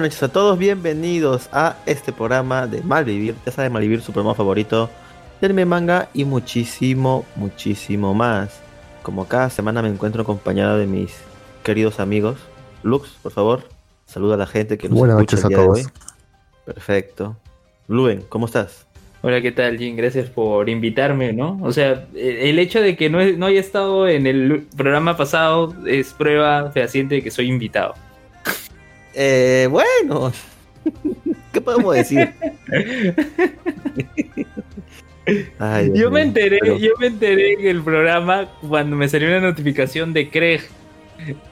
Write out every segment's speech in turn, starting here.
buenas noches a todos, bienvenidos a este programa de Malvivir. Ya saben, Malvivir, su programa favorito del manga y muchísimo, muchísimo más. Como cada semana me encuentro acompañado de mis queridos amigos. Lux, por favor, saluda a la gente que nos Buenas escucha noches a todos. Perfecto. Luen, ¿cómo estás? Hola, ¿qué tal, Jim? Gracias por invitarme, ¿no? O sea, eh, el hecho de que no, he- no haya estado en el programa pasado es prueba fehaciente de que soy invitado. Eh, bueno, ¿qué podemos decir? Ay, Yo me enteré, pero- yo me enteré en el programa cuando me salió una notificación de Craig.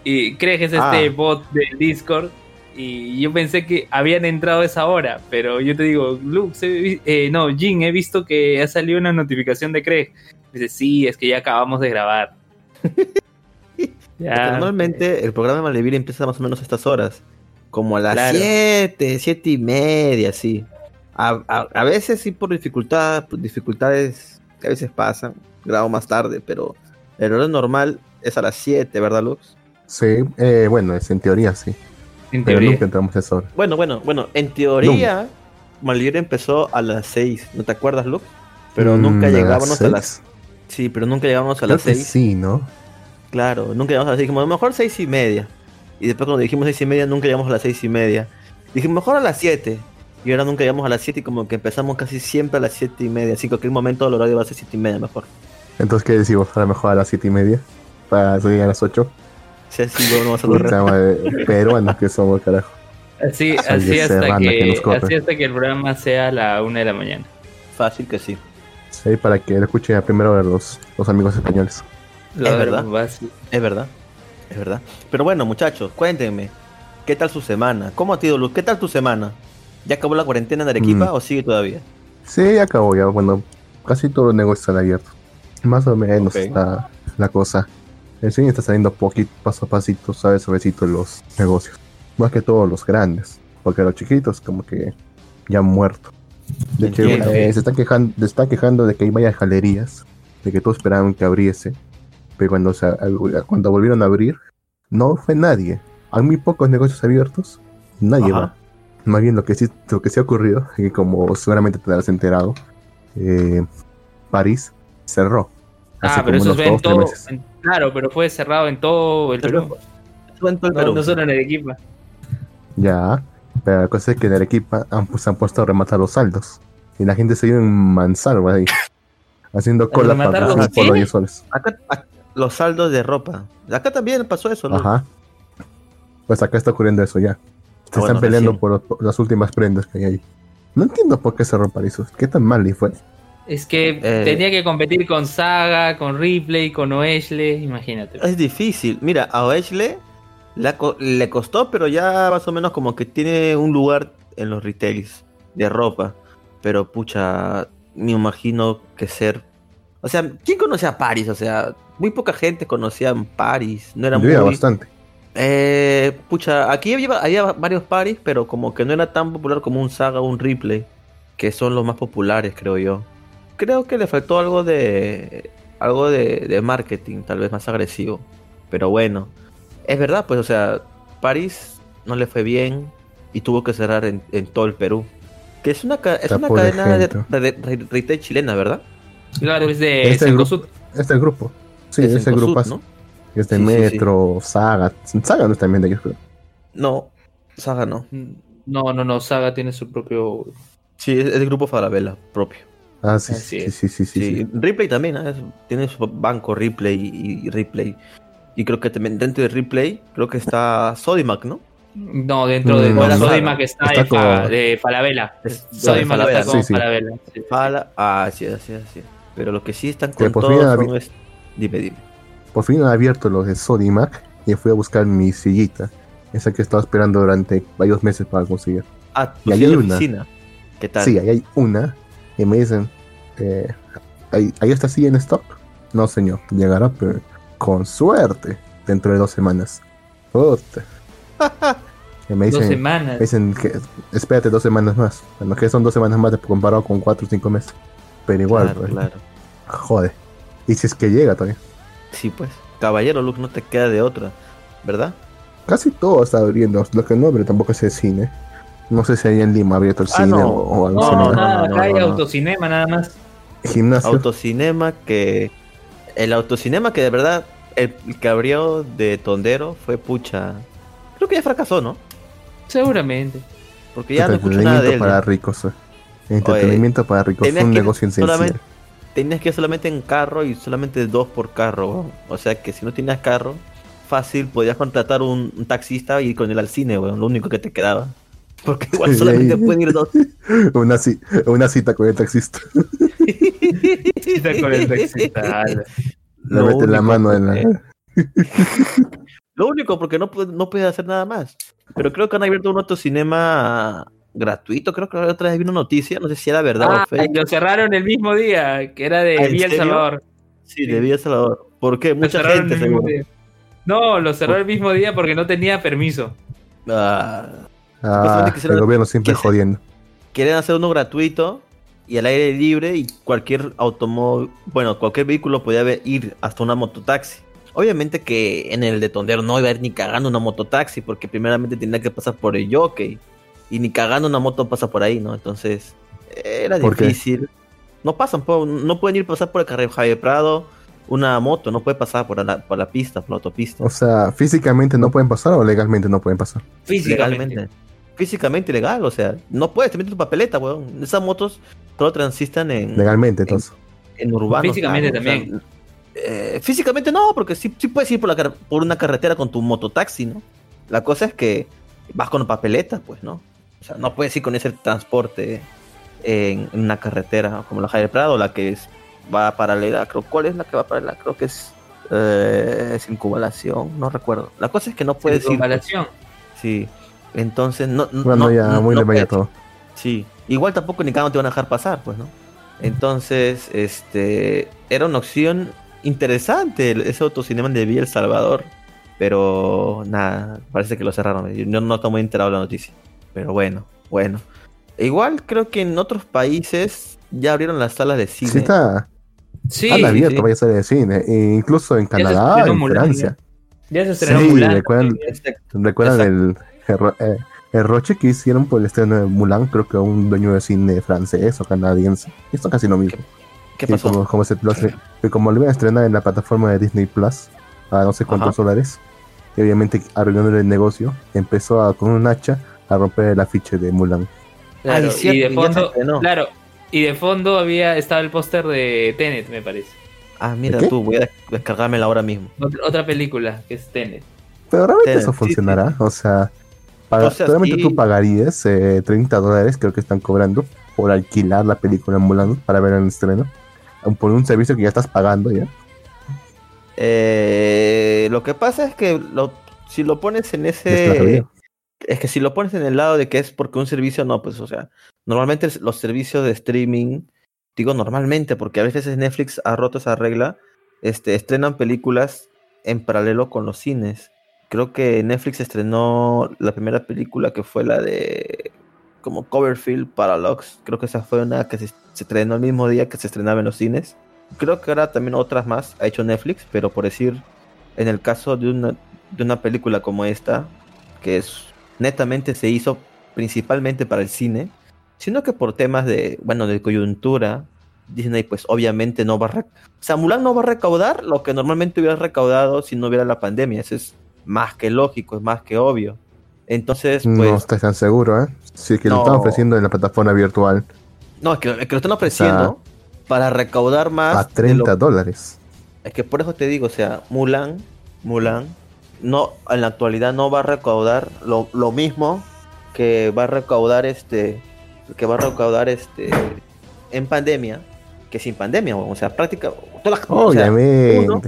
Y Craig es Ah. este bot del Discord. Y yo pensé que habían entrado a esa hora. Pero yo te digo, Lux, eh, no, Jin, he visto que ha salido una notificación de Craig. Dice, sí, es que ya acabamos de grabar. Normalmente el programa de Malvivir empieza más o menos a estas horas. Como a las Claro. 7, 7 y media, así. A, a- a veces sí por dificultad, por dificultades que a veces pasan. Grabo más tarde, pero el horario normal es a las 7, ¿verdad, Lux? Sí, eh, bueno, es en teoría sí. en Pero teoría. nunca entramos a esa hora. Bueno, bueno, bueno. En teoría, Malvivir empezó a las 6. ¿No te acuerdas, Lux? Pero Mm, nunca ¿a las llegábamos a las... Sí, pero nunca llegábamos a Creo las que 6. sí, ¿no? Claro, nunca llegamos a las 6. Dijimos, mejor 6 y media. Y después cuando dijimos 6 y media, nunca llegamos a las 6 y media. Dijimos, mejor a las 7. Y ahora nunca llegamos a las 7 y como que empezamos casi siempre a las 7 y media. Así que en cualquier momento el horario va a ser 7 y media mejor. Entonces, ¿qué decimos? A lo mejor a las siete y media. Para salir a las 8. Si así bueno, vamos a lograr. de peruanos que somos, carajo. Así, así, hasta que así hasta que el programa sea a la una de la mañana. Fácil que sí. Sí, para que lo escuchen a primera hora los, los amigos españoles. La Es verdad. Es verdad. Es verdad. Pero bueno, muchachos, cuéntenme. ¿Qué tal su semana? ¿Cómo ha sido Luz? ¿Qué tal tu semana? ¿Ya acabó la cuarentena en Arequipa Mm. o sigue todavía? Sí, ya acabó ya. Bueno, casi todos los negocios están abiertos. Más o menos está la cosa. El cine está saliendo poquito, paso a pasito, suave, suavecito los negocios. Más que todos los grandes. Porque los chiquitos como que ya han muerto. De hecho, eh, se están quejando, se está quejando de que hay varias galerías. De que todos esperaban que abriese. Pero cuando, se, cuando volvieron a abrir, no fue nadie. Hay muy pocos negocios abiertos. Nadie Ajá. va. Más bien lo que sí, lo que sí ha ocurrido, y como seguramente te habrás enterado, eh, París cerró. Ah, pero eso fue en todo. en- claro, pero fue cerrado en todo el Perú. Fue en todo el No, Perú. no solo en Arequipa. Ya, pero la cosa es que en Arequipa han, pues, han puesto a rematar los saldos. Y la gente se ha ido en mansalva ahí. Haciendo cola para los un polo qué? 10 soles. Acá, los saldos de ropa. Acá también pasó eso, ¿no? Ajá. Pues acá está ocurriendo eso ya. Se Ah, bueno, están peleando recién. por, las últimas prendas que hay ahí. No entiendo por qué cerró París. ¿Qué tan mal le fue? Es que Eh. tenía que competir con Saga, con Ripley, con Oesle, imagínate. Es difícil. Mira, a Oesle le, ha co- le costó, pero ya más o menos como que tiene un lugar en los retails de ropa. Pero pucha, me imagino que ser. O sea, ¿quién conocía a Paris? O sea, muy poca gente conocía a Paris. No era muy. bastante. Eh, pucha, aquí había, había varios Paris, pero como que no era tan popular como un Saga o un Ripley, que son los más populares, creo yo. Creo que le faltó algo de algo de, de marketing, tal vez más agresivo. Pero bueno, es verdad, pues, o sea, París no le fue bien y tuvo que cerrar en, en todo el Perú. Que es una, es una de cadena de, de- de retail chilena, ¿verdad? Claro, es de Este Cencosud. Este es el grupo. Sí, Es ese grupo ¿no? Es de Sí, sí, sí. Metro, Saga. Saga no es también de ellos, creo. No, Saga no. No, no, no, Saga tiene su propio. Sí, es, es el grupo Falabella propio. Ah, sí, sí, sí, sí, sí. Ripley también, ¿eh? Tiene su banco Ripley y, y Ripley. Y creo que también dentro de Ripley, creo que está Sodimac, ¿no? No, dentro de Mm, no, no. Sodima que está, Está de, de Falabella. Es- Sodima de que Falabella, está con sí, sí. Falabella. sí. Fala, ah, sí, así, así. Pero lo que sí están con por todo fin son había- es- Dime, dime. Por fin han abierto los de Sodimac y fui a buscar mi sillita. Esa que he estado esperando durante varios meses para conseguir. Ah, tu Y ahí hay de una. oficina. ¿Qué tal? Sí, ahí hay una. Y me dicen, eh, ¿hay, ¿hay esta silla en stock? No, señor. Llegará, pero con suerte, dentro de dos semanas. Puta. Y me Dos semanas. me dicen que espérate dos semanas más. Bueno, que son dos semanas más de- comparado con cuatro o cinco meses. Pero igual, claro, pues, claro. joder. Y si es que llega todavía. Sí, pues. Caballero, Luke, no te queda de otra, ¿verdad? casi todo está abriendo. Lo que no abre tampoco es el cine. No sé si hay en Lima abierto el Ah, cine no. o, o algo No, así. no, no, nada, no, acá hay no, no. autocinema nada más. Gimnasio. Autocinema que. El autocinema que de verdad. El, el que abrió de Tondero fue pucha. Creo que ya fracasó, ¿no? Seguramente. Porque ya no escucho nada de él. para ricos. eh. Entretenimiento para ricos. tenías Un negocio solamente- Tenías que ir solamente en carro y solamente dos por carro. weón. O sea que si no tenías carro, fácil podías contratar un, un taxista y ir con él al cine, weón. Lo único que te quedaba. Porque igual solamente ahí. pueden ir dos. Una, ci- una cita con el taxista. Está con el taxista. Le mete la mano en la. Lo único, porque no, no puedes hacer nada más. Pero creo que han abierto un autocinema gratuito. Creo que la otra vez vi una noticia. No sé si era verdad Ah, o fake. lo cerraron el mismo día, que era de ¿Ah, Villa El? Salvador. Sí, de Villa Salvador. ¿Por qué? Lo Mucha gente, el seguro. día. No, lo cerró el mismo día porque no tenía permiso. Ah, Ah, el gobierno siempre jodiendo. quieren hacer uno gratuito y al aire libre y cualquier automóvil, bueno, cualquier vehículo podía ir hasta una mototaxi. Obviamente que en el de Tondero no iba a ir ni cagando una mototaxi porque primeramente tenía que pasar por el jockey y ni cagando una moto pasa por ahí, ¿no? Entonces era difícil. No pasan, no pueden ir pasar por el carril Javier Prado una moto, no puede pasar por la, por la pista, por la autopista. O sea, físicamente no pueden pasar o legalmente no pueden pasar. Físicamente. legalmente. Físicamente legal, o sea, no puedes, te metes tu papeleta, weón. Esas motos solo transitan en, Legalmente, entonces. en urbanos. Físicamente claro, o sea, también. eh, físicamente no, porque sí, sí puedes ir por, la por una carretera con tu mototaxi, ¿no? La cosa es que vas con papeleta, pues, ¿no? O sea, no puedes ir con ese transporte en, en una carretera como la Javier Prado, la que es, va paralela, creo, ¿cuál es la que va paralela? Creo que es eh, circunvalación, no recuerdo. La cosa es que no puedes ir. Circunvalación. Sí. Entonces, no. no- Bueno, no- ya, no- muy no puedes. todo. Sí. Igual tampoco ni cada te van a dejar pasar, pues, ¿no? Entonces, este. Era una opción interesante ese autocinema de Villa El Salvador. Pero nada, parece que lo cerraron. Yo no, no estoy muy enterado de la noticia. Pero bueno, bueno. Igual creo que en otros países ya abrieron las salas de cine. Sí, está. Sí, han abierto sí. varias áreas de cine. e incluso en Canadá, en Mulan, Francia. ya se estrenó Sí, Mulan. recuerdan, Exacto. recuerdan el, eh, el roche que hicieron por el estreno de Mulan, creo que un dueño de cine francés o canadiense. Esto casi lo mismo. ¿Qué Sí, pasó? como, como, se, como lo iban a estrenar en la plataforma de Disney Plus a no sé cuántos Ajá. dólares, y obviamente arruinando el negocio, empezó a, con un hacha a romper el afiche de Mulan. Claro, Ah, es cierto, y de fondo, estrenó. claro, y de fondo había estaba el póster de Tenet, me parece. Ah, mira tú, voy a descargármela ahora mismo. Otra, otra película que es Tenet. Pero realmente eso sí, funcionará, o sea, paga- O sea, solamente sí. tú pagarías eh, 30 dólares, creo que están cobrando, por alquilar la película en Mulan para ver el estreno, por un servicio que ya estás pagando ya. Eh, lo que pasa es que lo- si lo pones en ese... Es que si lo pones en el lado de que es porque un servicio, no, pues, o sea, normalmente los servicios de streaming, digo normalmente, porque a veces Netflix ha roto esa regla, este, estrenan películas en paralelo con los cines. Creo que Netflix estrenó la primera película que fue la de como Coverfield Paradox. Creo que esa fue una que se, se estrenó el mismo día que se estrenaba en los cines. Creo que ahora también otras más ha hecho Netflix, pero por decir, en el caso de una, de una película como esta, que es netamente se hizo principalmente para el cine, sino que por temas de, bueno, de coyuntura, Disney pues obviamente no va a... rec- O sea, Mulan no va a recaudar lo que normalmente hubiera recaudado si no hubiera la pandemia. Eso es más que lógico, es más que obvio. Entonces, pues... no estás tan seguro, ¿eh? Sí, que lo están ofreciendo en la plataforma virtual No, es que, es que lo están ofreciendo para recaudar más. a de 30 lo- dólares. es que por eso te digo, o sea, Mulan, Mulan, no, en la actualidad no va a recaudar lo, lo mismo que va a recaudar este, que va a recaudar este, en pandemia, que sin pandemia, o sea, práctica, todas las- o sea, Obviamente. uno-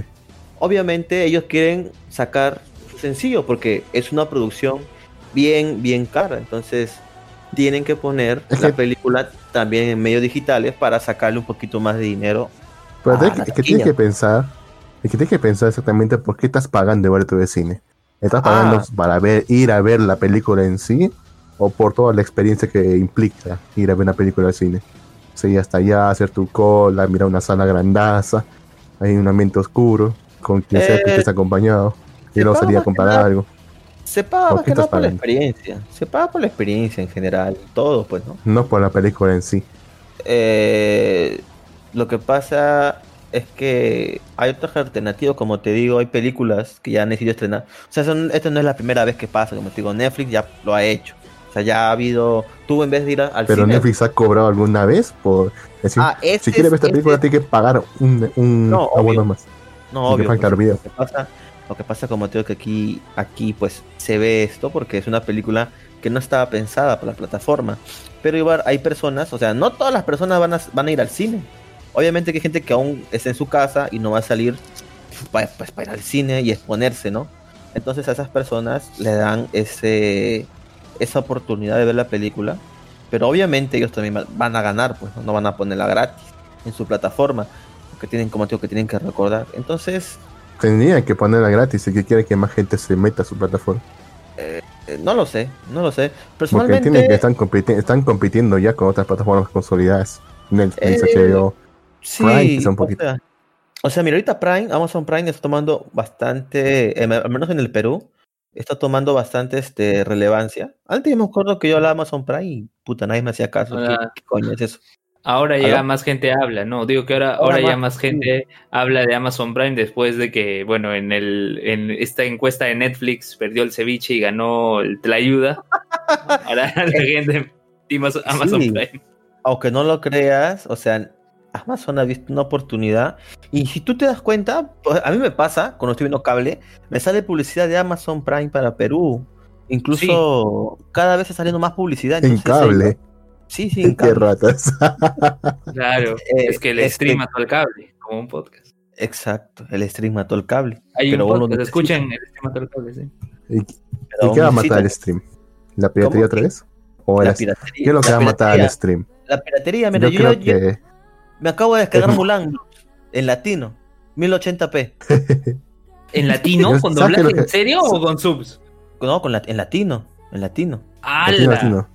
obviamente ellos quieren sacar sencillo porque es una producción bien, bien cara. Entonces tienen que poner Es la que- película también en medios digitales para sacarle un poquito más de dinero. Pero la que, es que tienes que pensar, es que tienes que pensar exactamente por qué estás pagando de boleto de cine. ¿Estás pagando Ah. para ver, ir a ver la película en sí? ¿O por toda la experiencia que implica ir a ver una película de cine? O sea, ir hasta allá, hacer tu cola, mirar una sala grandaza, hay un ambiente oscuro, con quien sea que Eh, estés acompañado, y luego salir a comprar nada. algo. Se paga ¿Por más que nada por la experiencia. Se paga por la experiencia en general, todo, pues, ¿no? No por la película en sí. Eh, lo que pasa es que hay otras alternativas, como te digo, hay películas que ya han decidido estrenar. O sea, son, esto no es la primera vez que pasa, como te digo, Netflix ya lo ha hecho. O sea, ya ha habido, tú en vez de ir al Pero cine... Netflix ha cobrado alguna vez por decir, Ah, este si quieres ver es- esta película este- tiene que pagar un, un No, abono obvio. más. No, obvio. pues. Lo que pasa, lo que pasa, como te digo, que aquí, aquí pues se ve esto porque es una película que no estaba pensada para la plataforma. Pero igual hay personas, o sea, no todas las personas van a, van a ir al cine. Obviamente que hay gente que aún está en su casa y no va a salir para, pues, para ir al cine y exponerse, ¿no? Entonces a esas personas le dan ese esa oportunidad de ver la película. Pero obviamente ellos también va- van a ganar, pues no No van a ponerla gratis en su plataforma. Porque tienen, como digo, que tienen que recordar. Entonces, Tendrían que ponerla gratis si que quiere que más gente se meta a su plataforma. eh, no lo sé, no lo sé. Porque Personalmente, entienden que están, compiti- están compitiendo ya con otras plataformas consolidadas. Netflix, Eh, HBO. Sí, Prime, o sea, o sea, mira, ahorita Prime, Amazon Prime está tomando bastante, em, al menos en el Perú, está tomando bastante este, relevancia. Antes yo me acuerdo que yo hablaba de Amazon Prime y puta, nadie me hacía caso. ¿Qué, coño es eso? Ahora ya más gente habla, no, digo que ahora, Ahora ahora ya más, gente habla de Amazon Prime después de que, bueno, en el en esta encuesta de Netflix perdió el ceviche y ganó el Tlayuda. Ahora la gente Amazon, Amazon Sí. Prime. Aunque no lo creas, o sea, Amazon ha visto una oportunidad. Y si tú te das cuenta, pues, a mí me pasa, cuando estoy viendo cable, me sale publicidad de Amazon Prime para Perú. Incluso cada vez está saliendo más publicidad. En cable. Sí, sí, en Qué cable. ratas. Claro, Eh, es que le este- streama todo el cable, como un podcast. Exacto, el stream mató el cable. Hay pero un podcast, escuchen el streama todo el cable, sí. ¿Y, qué va a matar el stream? ¿La piratería ¿Cómo? otra vez? ¿O la el- piratería. ¿Qué es lo que va a matar el stream? La piratería, mira, Yo yo, creo yo- que me acabo de descargar Es- Mulan en latino, 1080p. ¿En latino? ¿Con ¿sabes qué es doblaje? que- ¿En serio o con subs? No, con la- en latino, en latino. ¡Hala! latino.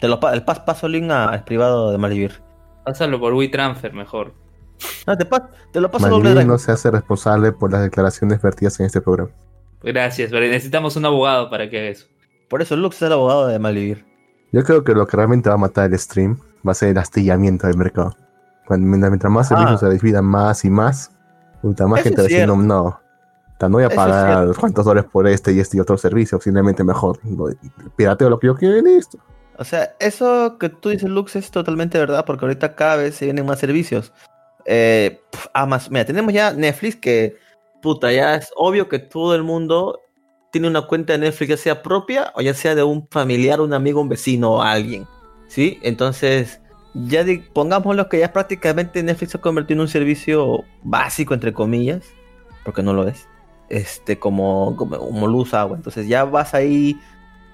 Te lo pa- el pas, paso el link a- al privado de Malivir. Pásalo por WeTransfer mejor. No, te, pa- te lo paso doble no se hace responsable por las declaraciones vertidas en este programa. Gracias, pero necesitamos un abogado para que haga eso. Por eso Lux es el abogado de Malivir. Yo creo que lo que realmente va a matar el stream va a ser el astillamiento del mercado. Mientras más Ah. servicios se dividan más y más, puta, más Eso gente diciendo, no, no voy a pagar cuántos dólares por este y este y otro servicio, simplemente mejor. Pirateo lo que yo quiero y listo. O sea, eso que tú dices, Lux, es totalmente verdad, porque ahorita cada vez se vienen más servicios. Eh, Amazon, mira, tenemos ya Netflix que, puta, ya es obvio que todo el mundo tiene una cuenta de Netflix, ya sea propia o ya sea de un familiar, un amigo, un vecino o alguien. ¿Sí? Entonces, ya di- pongámoslo que ya prácticamente Netflix se ha convertido en un servicio básico, entre comillas, porque no lo es. Este, como, como, como luz, agua. Entonces ya vas ahí.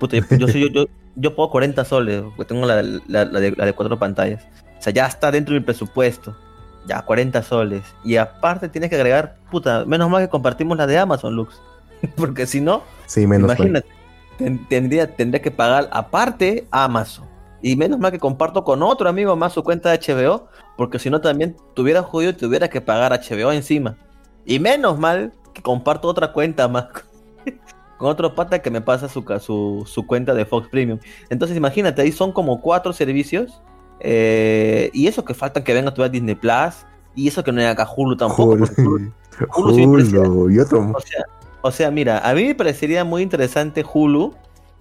Puta, yo, yo soy- yo, yo, pago 40 soles, porque tengo la, la- la de, la de cuatro pantallas. O sea, ya está dentro de mi presupuesto. Ya, 40 soles. Y aparte tienes que agregar, puta, menos mal que compartimos la de Amazon, Lux. porque si no, Sí, menos imagínate, ten- tendría, tendría que pagar aparte Amazon. Y menos mal que comparto con otro amigo más su cuenta de HBO, porque si no también tuviera jodido y tuviera que pagar HBO encima. Y menos mal que comparto otra cuenta más con otro pata que me pasa su, su, su cuenta de Fox Premium. Entonces imagínate, ahí son como cuatro servicios. eh, y eso que faltan que venga todavía Disney Plus. Y eso que no hay acá Hulu tampoco. Hulu, Hulu- Hulu Hulu y otro. o sea, o sea, mira, a mí me parecería muy interesante Hulu,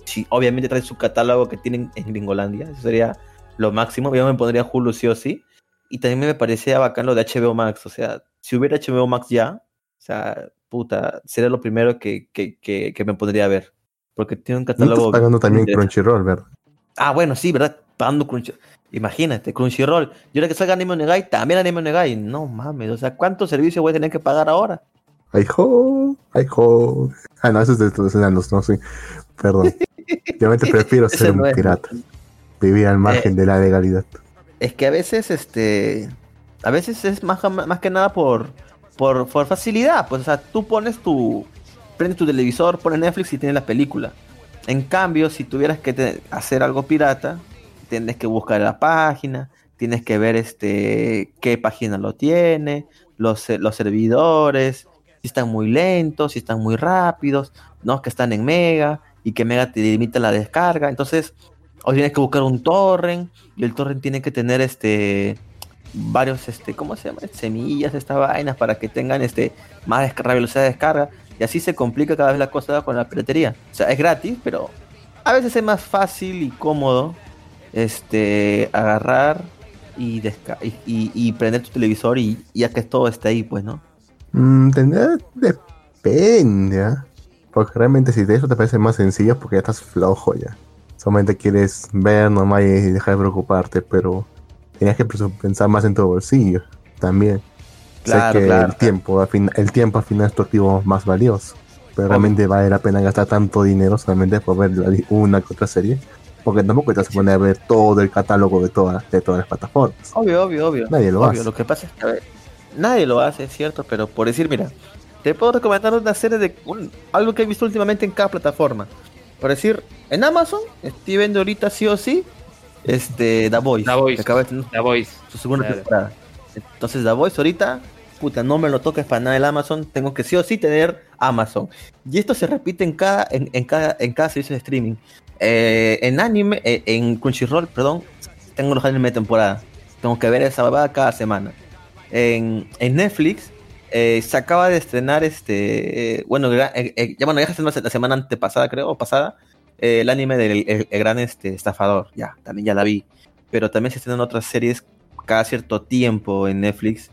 si obviamente trae su catálogo que tienen en Gringolandia, eso sería lo máximo, yo me pondría Hulu sí o sí, y también me parecía bacán lo de HBO Max, o sea, si hubiera HBO Max ya, o sea, puta, sería lo primero que, que, que, que me pondría a ver, porque tiene un No estás catálogo... pagando también. Crunchyroll, ¿verdad? Ah, bueno, sí, ¿verdad? Pagando Crunchyroll. Imagínate, Crunchyroll. Y ahora que salga Anime Onegai, también Anime Onegai. No mames, o sea, ¿cuántos servicios voy a tener que pagar ahora? Ay, ho, ay, ho. Ah, no, eso es de los enanos, no, sí. Perdón. Me prefiero ser un no pirata. Vivir al margen de la legalidad. Es que a veces, este, a veces es más, más que nada por, por, por facilidad. Pues, o sea, tú pones tu, prendes tu televisor, pones Netflix y tienes la película. En cambio, si tuvieras que te- hacer algo pirata, tienes que buscar la página, tienes que ver, este, qué página lo tiene, los, los servidores, si están muy lentos, si están muy rápidos, no, que están en mega. Y que Mega te limita la descarga. Entonces, o tienes que buscar un torrent y el torrent tiene que tener este varios este cómo se llama semillas estas vainas para que tengan este más velocidad de descarga y así se complica cada vez la cosa con la piratería o sea es gratis pero a veces es más fácil y cómodo este agarrar y, y, prender tu televisor y ya que todo está ahí pues no Mm, depende, ¿ah? Porque realmente si de eso te parece más sencillo es porque ya estás flojo ya. Solamente quieres ver nomás y dejar de preocuparte, pero tenías que pensar más en tu bolsillo también. Claro, sé que claro. el tiempo, al fin, el tiempo al final es tu activo más valioso. Pero realmente vale la pena gastar tanto dinero solamente por ver una que otra serie. Porque tampoco te vas a poner a ver todo el catálogo de, todas de todas las plataformas. obvio obvio obvio Nadie lo Obvio, hace. lo que pasa es que a ver, nadie lo hace, es cierto, pero por decir, mira, te puedo recomendar una serie de un- algo que he visto últimamente en cada plataforma. Por decir, en Amazon estoy viendo ahorita sí o sí este The Voice, The Voice. acaba de tener La Voice. su segunda Claro. temporada. Entonces The Voice ahorita, puta, no me lo toques para nada el Amazon, tengo que sí o sí tener Amazon. Y esto se repite en cada en, en cada en cada servicio de streaming. Eh, en anime, eh, en Crunchyroll, perdón, tengo los animes de temporada. Tengo que ver esa babada cada semana. En, en Netflix eh, se acaba de estrenar este. bueno, eh, eh, ya bueno, ya se la semana antepasada, creo, o pasada. el anime del el- gran este, estafador. Ya, también ya la vi. Pero también se estrenan otras series cada cierto tiempo en Netflix.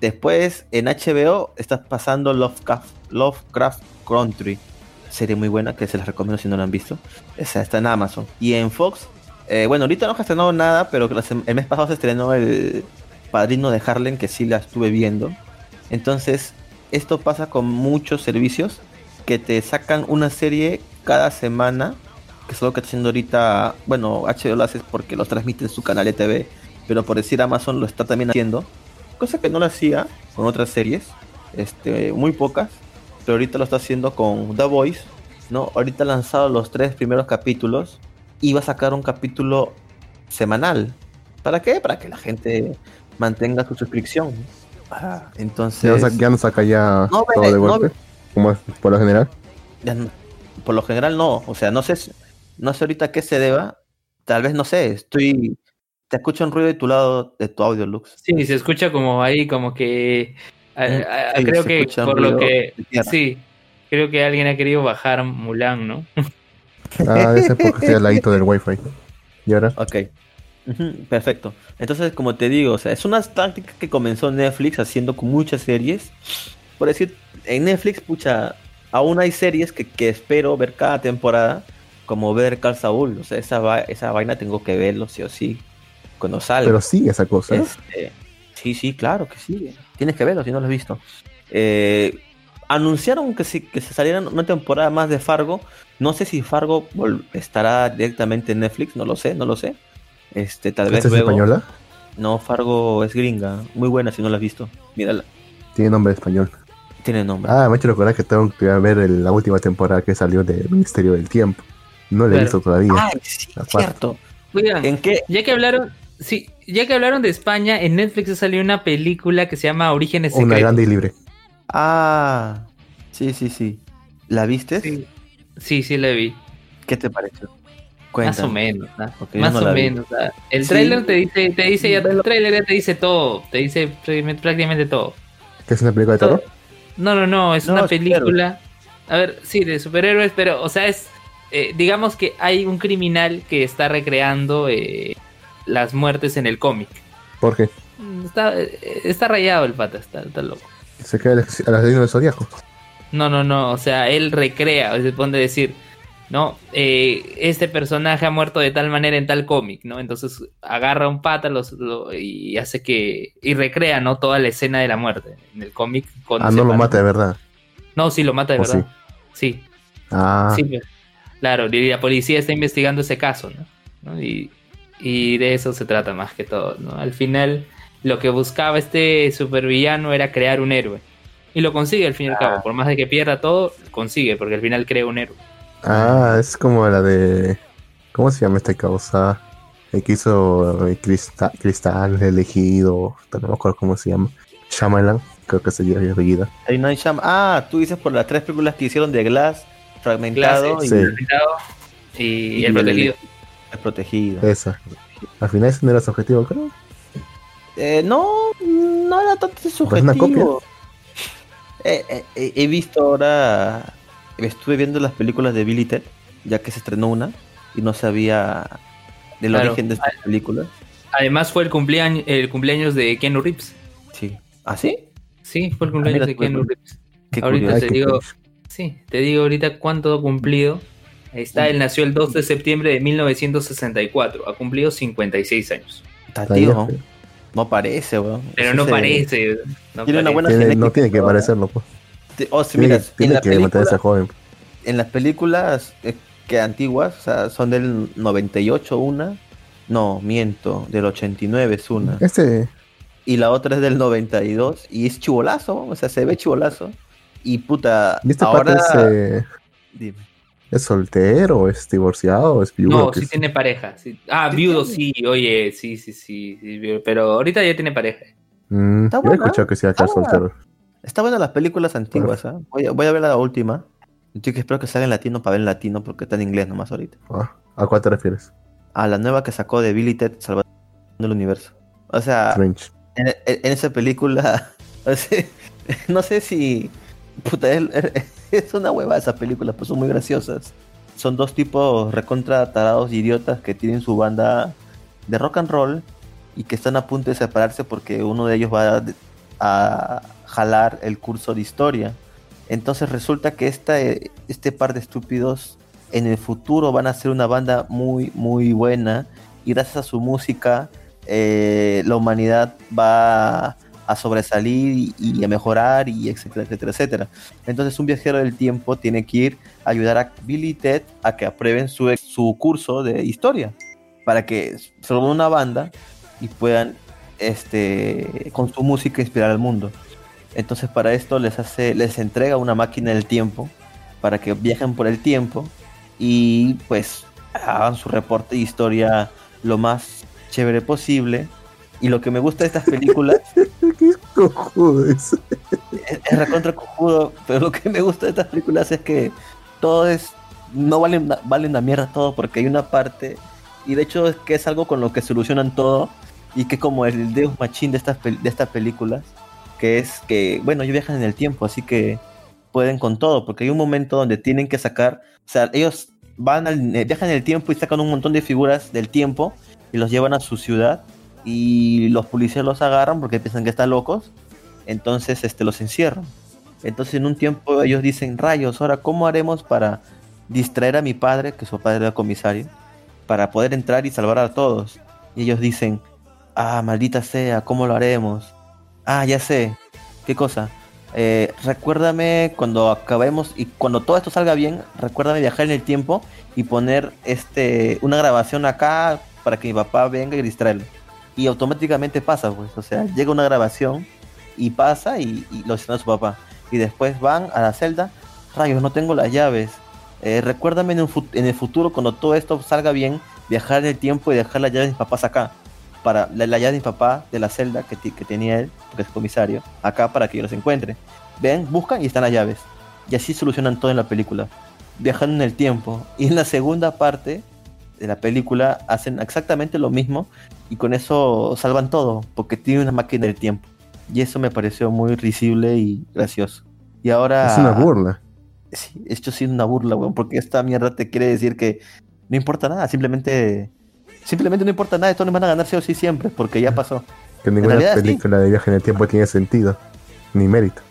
Después en HBO está pasando Lovecraft, Lovecraft Country. Serie muy buena que se las recomiendo si no la han visto. Esa está en Amazon. Y en Fox, bueno, ahorita no se ha estrenado nada, pero el mes pasado se estrenó el Padrino de Harlem, que sí la estuve viendo. Entonces, esto pasa con muchos servicios que te sacan una serie cada semana, que es lo que está haciendo ahorita, bueno, HBO lo hace porque los transmite en su canal de TV, pero por decir Amazon lo está también haciendo, cosa que no lo hacía con otras series, este, muy pocas, pero ahorita lo está haciendo con The Voice, ¿no? Ahorita ha lanzado los tres primeros capítulos y va a sacar un capítulo semanal. ¿Para qué? Para que la gente mantenga su suscripción. Ah, entonces, Ya, no saca, ya no saca ya No, todo de no golpe, como es por lo general. ya no- por lo general no. O sea, no sé, no sé ahorita a qué se deba. Tal vez no sé. Estoy, te escucho un ruido de tu lado, de tu audio, Lux. Sí, se escucha como ahí, como que. a- a- sí, creo que por lo que. Sí, creo que alguien ha querido bajar Mulan, ¿no? Ah, debe ser porque estoy al ladito del wifi. ¿Y ahora? Ok. Perfecto. Entonces, como te digo, o sea, es una táctica que comenzó Netflix haciendo con muchas series. Por decir, en Netflix, pucha, aún hay series que, que espero ver cada temporada, como ver Call Saul. O sea, esa, va- esa vaina tengo que verlo sí o sí, cuando salga. Pero sí, esa cosa. Este, sí, sí, claro que sí. Tienes que verlo si no lo has visto. Eh, anunciaron que, sí, que se saliera una temporada más de Fargo. No sé si Fargo estará directamente en Netflix, no lo sé, no lo sé. Este, tal vez ¿Esta es luego. española? No, Fargo es gringa, muy buena si no la has visto. Mírala, Tiene nombre español. tiene nombre. Ah, me ha hecho recordar que tengo que ver el- la última temporada que salió de Ministerio del Tiempo. No la he visto todavía. Ay, sí, cierto. Oigan, ¿En qué? ya que hablaron. Sí, ya que hablaron de España, en Netflix ha salido una película que se llama Orígenes Una Secretos. grande y libre. Ah, sí, sí, sí. ¿La viste? Sí, sí, sí la vi. ¿Qué te pareció? Más o menos, ¿ah? Yo más no o menos. ¿ah? El Sí. tráiler te dice, te dice ya, el tráiler ya te dice todo, te dice prácticamente- prácticamente todo. ¿Qué es una película de Todo. terror? No, no, no, es No, una película. A ver, sí, de superhéroes, pero, o sea, es. eh, digamos que hay un criminal que está recreando eh, las muertes en el cómic. ¿Por qué? Está, eh, está rayado el pata, está, está loco. Se queda el- al asesino del zodiaco. No, no, no, o sea, él recrea, se pone a decir, no, Eh, este personaje ha muerto de tal manera en tal cómic, ¿no? Entonces agarra un pata los, lo- y hace que, y recrea, ¿no? Toda la escena de la muerte en el cómic. Ah, no lo mata de verdad. No, sí, lo mata de ¿O verdad. Sí, Ah, sí, pues. claro, y la policía está investigando ese caso, ¿no? ¿No? Y, y de eso se trata más que todo, ¿no? Al final, lo que buscaba este supervillano era crear un héroe. Y lo consigue al fin y al cabo, por más de que pierda todo, consigue, porque al final crea un héroe. Ah, es como la de. ¿Cómo se llama esta causa? El que hizo eh, Cristal, Cristal elegido. No me acuerdo cómo se llama. Shyamalan, creo que se llama apellida. Ah, tú dices por las tres películas que hicieron de Glass, fragmentado y Sí. Fragmentado y, Y el el- protegido. es protegido. Esa. Al final ese no era su objetivo, creo. Eh, no, no era tanto ¿Es una subjetivo. Eh, eh, eh, he visto ahora, estuve viendo las películas de Billy Ted, ya que se estrenó una y no sabía del Claro. origen de estas películas. Además fue el cumpleaños, el cumpleaños de Keanu Reeves. Sí. ¿Ah, sí? Sí, fue el cumpleaños mira, de pues, Keanu pues. Reeves. Qué Ahorita curioso. te Ay, digo- cringe. Sí, te digo ahorita cuánto ha cumplido. Ahí está, él nació el 2 de septiembre de 1964. Ha cumplido 56 años. Está tío. ya, No parece, weón. Pero no parece. no Tiene una parece. buena Tiene- genética, no tiene que parecerlo, pues. Te- Oh, sí, Tiene, mira, en, la que película- mantenerse joven. en las películas eh, que antiguas, o sea, son del 98 una. No, miento, del 89 es una. Este, Y la otra es del 92 y es chivolazo, o sea, se ve chivolazo. Y puta, ¿y este ahora... es, eh, Dime. es soltero, es divorciado, es viudo? No, ¿Qué sí es? tiene pareja. sí. Ah, Sí viudo, tiene. sí, oye, sí, sí, sí, sí, Pero ahorita ya tiene pareja. Mm, Está yo he escuchado que se iba a quedar está buena. Está buena las películas antiguas, ¿ah? voy, a, voy a ver la última. Yo que espero que salga en latino para ver en latino porque está en inglés nomás ahorita. Ah, ¿A cuál te refieres? A la nueva que sacó de Billy Ted Salvador del Universo. O sea, en, en- en esa película, o sea, no sé si. Puta, es, es una hueva esas películas, pues son muy graciosas. Son dos tipos recontra tarados idiotas que tienen su banda de rock and roll y que están a punto de separarse porque uno de ellos va a, a jalar el curso de historia. Entonces resulta que esta, eh, este par de estúpidos en el futuro van a ser una banda muy, muy buena y gracias a su música eh, la humanidad va a sobresalir y, a mejorar y etcétera, etcétera, etcétera. Entonces un viajero del tiempo tiene que ir a ayudar a Billy Ted a que aprueben su, su curso de historia para que formen una banda y puedan este, con su música inspirar al mundo. Entonces para esto les hace, les entrega una máquina del tiempo para que viajen por el tiempo y pues hagan su reporte de historia lo más chévere posible. Y lo que me gusta de estas películas ¿Qué cojudo es? es, es recontra cojudo, pero lo que me gusta de estas películas es que todo es, no valen, valen la mierda todo porque hay una parte, y de hecho es que es algo con lo que solucionan todo, y que como el Deus Machín de estas, de estas películas, que es que, bueno, ellos viajan en el tiempo, así que pueden con todo, porque hay un momento donde tienen que sacar, ellos van al, eh, viajan en el tiempo y sacan un montón de figuras del tiempo y los llevan a su ciudad y los policías los agarran porque piensan que están locos, entonces este, los encierran. Entonces en un tiempo ellos dicen, rayos, ahora ¿cómo haremos para distraer a mi padre, que su padre era comisario, para poder entrar y salvar a todos? Y ellos dicen, ah, maldita sea, ¿cómo lo haremos? Ah, ya sé, ¿qué cosa? Eh, recuérdame cuando acabemos y cuando todo esto salga bien, recuérdame viajar en el tiempo y poner este una grabación acá para que mi papá venga y distraerlo. Y automáticamente pasa, pues, o sea, llega una grabación y pasa y, lo distrae a su papá. Y después van a la celda, rayos, no tengo las llaves. Eh, recuérdame en, en el futuro, cuando todo esto salga bien, viajar en el tiempo y dejar las llaves de mis papás acá. Para la, la llave de mi papá de la celda que, que tenía él, porque es comisario, acá para que yo los encuentre. Ven, buscan y están las llaves. Y así solucionan todo en la película. Viajando en el tiempo. Y en la segunda parte de la película hacen exactamente lo mismo y con eso salvan todo, porque tiene una máquina del tiempo. Y eso me pareció muy risible y gracioso. Y ahora... Es una burla. Sí, esto sí es una burla, weón, porque esta mierda te quiere decir que no importa nada, simplemente... Simplemente no importa nada, estos no van a ganar sí o sí siempre, porque ya pasó. Que ninguna realidad, sí. película de viaje en el tiempo tiene sentido. Ni mérito.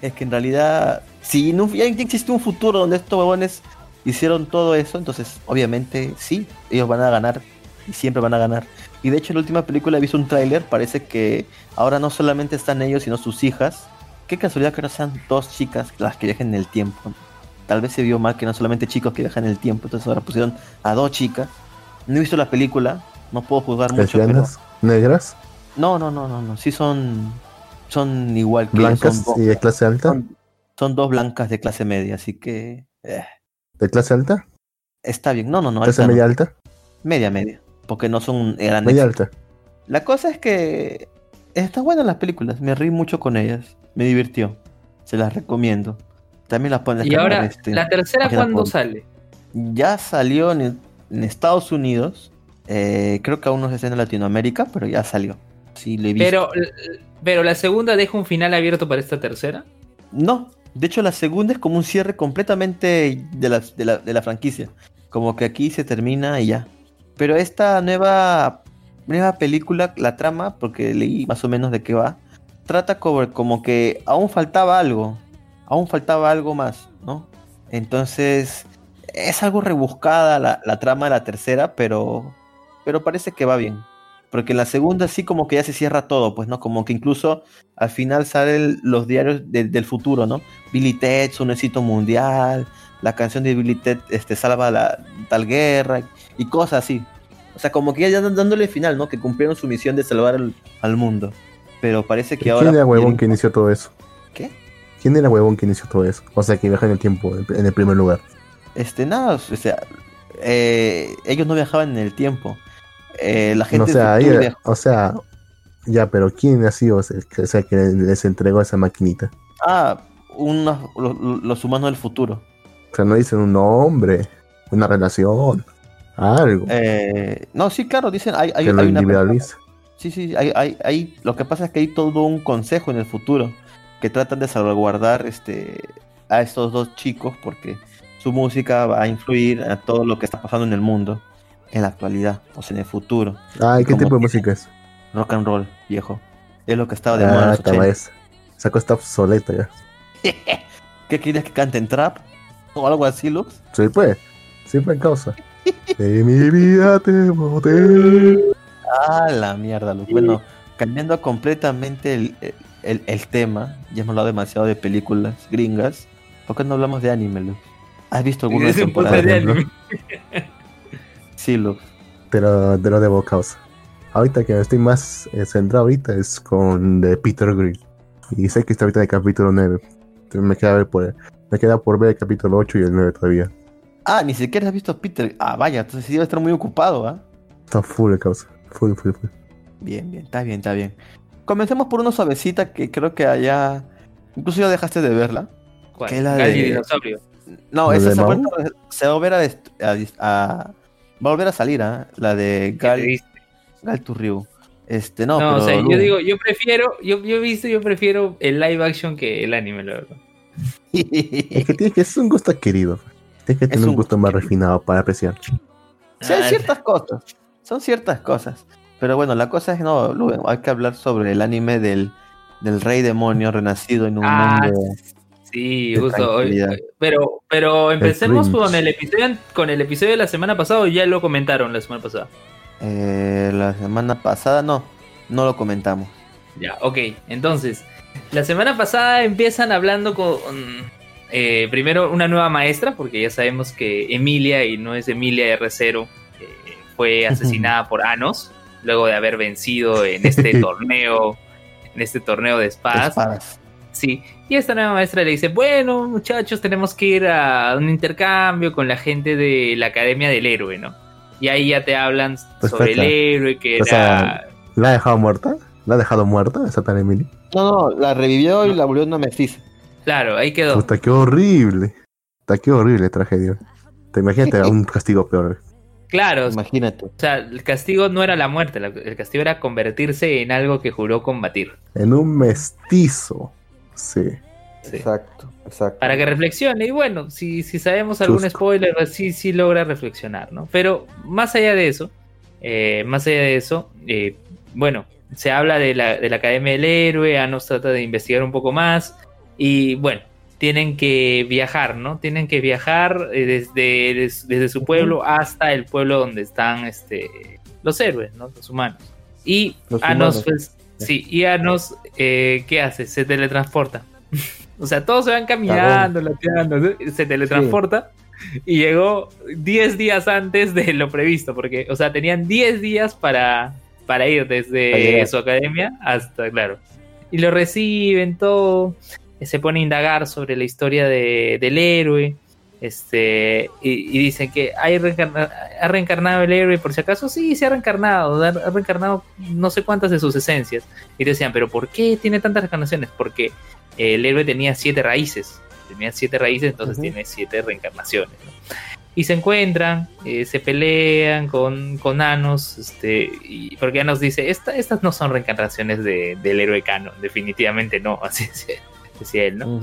Es que en realidad, si no, ya existe un futuro donde estos huevones hicieron todo eso, entonces obviamente sí, ellos van a ganar y siempre van a ganar. Y de hecho en la última película he visto un tráiler, parece que ahora no solamente están ellos, sino sus hijas. Qué casualidad que no sean dos chicas las que viajan en el tiempo. Tal vez se vio mal que no solamente chicos que viajan en el tiempo, entonces ahora pusieron a dos chicas. No he visto la película, no puedo juzgar mucho, pero... Lesbianas, negras, No, no, no, no, no, sí son... Son igual que... blancas son dos- y de clase alta. son, son dos blancas de clase media, así que eh, ¿De clase alta? está bien. No, no, no, ¿Clase alta no. media alta? media, media, porque no son grandes. Media alta. La cosa es que están buenas las películas, me reí mucho con ellas, me divirtió, se las recomiendo. También las pueden Y ahora, este, ¿la tercera cuándo por- sale? Ya salió en, en Estados Unidos. eh, creo que aún no se estrena en Latinoamérica, pero ya salió. Sí, lo he visto. Pero, pero la segunda deja un final abierto para esta tercera. No, de hecho la segunda es como un cierre completamente de la, de la, de la franquicia. Como que aquí se termina y ya. Pero esta nueva, nueva película, la trama, porque leí más o menos de qué va, trata como, como que aún faltaba algo. Aún faltaba algo más, ¿no? Entonces, es algo rebuscada la, la trama de la tercera, pero, pero parece que va bien. Porque en la segunda sí como que ya se cierra todo, pues, ¿no? Como que incluso al final salen los diarios de- del futuro, ¿no? Billy Ted, un éxito mundial, la canción de Billy Ted este, salva la tal guerra y cosas así. O sea, como que ya están dándole final, ¿no? Que cumplieron su misión de salvar al, al mundo. Pero parece que ¿Quién ahora... era huevón que inició todo eso? ¿Qué? ¿Quién era huevón que inició todo eso? O sea, que viaja en el tiempo en el primer lugar. Este, nada, o sea, eh, ellos no viajaban en el tiempo. Eh, la gente No, o sea, o ya, pero ¿quién ha sido o sea, que les entregó esa maquinita? Ah, unos, los, los humanos del futuro. O sea, no dicen un nombre, una relación, algo Eh, no, sí, claro, dicen, hay, hay, que lo hay una persona- individualiza. Sí, sí, hay, hay, hay- lo que pasa es que hay todo un consejo en el futuro que tratan de salvaguardar este, a estos dos chicos porque su música va a influir a todo lo que está pasando en el mundo en la actualidad, o sea, en el futuro. Ay, ¿qué tipo de música es? Rock and roll, viejo. Es lo que estaba de moda Ah, los estaba 80. esa. Esa cosa está obsoleta ya. ¿Qué quieres que canten trap? ¿O algo así, Lux? Sí, pues. Siempre en causa. De mi vida te boté. Ah, la mierda, Lux. Bueno, cambiando completamente el, el- el tema, ya hemos hablado demasiado de películas gringas. ¿Por qué no hablamos de anime, Lux? ¿Has visto alguna un temporada de anime. Sí, lo, te lo debo causa. Ahorita que estoy más eh, centrado ahorita es con de Peter Grill. Y sé que está ahorita en el capítulo 9. Entonces me queda, ver por, me queda por ver el capítulo 8 y el 9 todavía. Ah, ni siquiera has visto Peter. Ah, vaya, entonces sí debe estar muy ocupado, ¿ah? Está full de causa. Full, full, full. Bien, bien, está bien, está bien. Comencemos por una suavecita que creo que allá. Incluso ya dejaste de verla. ¿Cuál? ¿Qué es la de- dinosaurio. No, ¿La esa de se, va a volver a, dest- a dis- a- Va a volver a salir, ¿ah? La de ¿Qué Gal? Gal to Ryu. Este, no, No, pero. o sea, yo digo, yo prefiero, yo, yo he visto, yo prefiero el live action que el anime, la verdad. Es que tienes que es un gusto adquirido. Tienes que tener un un gusto más refinado para apreciar. Sí, hay Ah, ciertas cosas. Son ciertas cosas. Pero bueno, la cosa es no, Lu, hay que hablar sobre el anime del, del rey demonio renacido en un Ah, mundo. Sí, justo. hoy- tranquilidad. Pero, pero empecemos con el episodio, con el episodio de la semana pasada, o ya lo comentaron la semana pasada. Eh, la semana pasada no, no lo comentamos. Ya, ok. Entonces, la semana pasada empiezan hablando con eh, primero una nueva maestra, porque ya sabemos que Emilia, y no es Emilia R0, eh, fue asesinada por Anos, luego de haber vencido en este torneo, en este torneo de espadas. Espadas. Sí, y esta nueva maestra le dice, bueno muchachos, tenemos que ir a un intercambio con la gente de la Academia del Héroe, ¿no? Y ahí ya te hablan Pues sobre el héroe que O era... sea, ¿La ha dejado muerta? ¿La ha dejado muerta esa tal Emily? No, no, la revivió y la volvió una mestiza. Claro, ahí quedó. Puta, qué horrible. Puta, qué horrible tragedia. Te imagínate un castigo peor. Claro, o Imagínate. sea, el castigo no era la muerte, el castigo era convertirse en algo que juró combatir. En un mestizo. Sí. Sí. Exacto, exacto. Para que reflexione, y bueno, si, si sabemos algún spoiler, pues sí, sí logra reflexionar, ¿no? Pero más allá de eso, eh, más allá de eso, eh, bueno, se habla de la, de la Academia del Héroe, Anos trata de investigar un poco más, y bueno, tienen que viajar, ¿no? Tienen que viajar eh, desde, des- desde su pueblo hasta el pueblo donde están este, los héroes, ¿no? Los humanos. Y Los Anos, humanos. pues, sí, y Anos, eh, ¿qué hace? Se teletransporta. o sea, todos se van caminando, lateando, se teletransporta. Y llegó 10 días antes de lo previsto, porque, o sea, tenían 10 días para, para ir desde su academia hasta, claro. Y lo reciben todo, se pone a indagar sobre la historia de- del héroe, este, y, y dicen que hay reencarna- ha reencarnado el héroe, por si acaso, sí, se ha reencarnado, ha reencarnado no sé cuántas de sus esencias. Y decían, pero ¿por qué tiene tantas reencarnaciones? Porque el héroe tenía siete raíces. tenía siete raíces, entonces tiene siete reencarnaciones. ¿no? Y se encuentran, eh, se pelean con, con Anos, este, y, porque Anos dice, Esta, estas no son reencarnaciones de- del héroe Canon, definitivamente no, así decía, decía él, ¿no?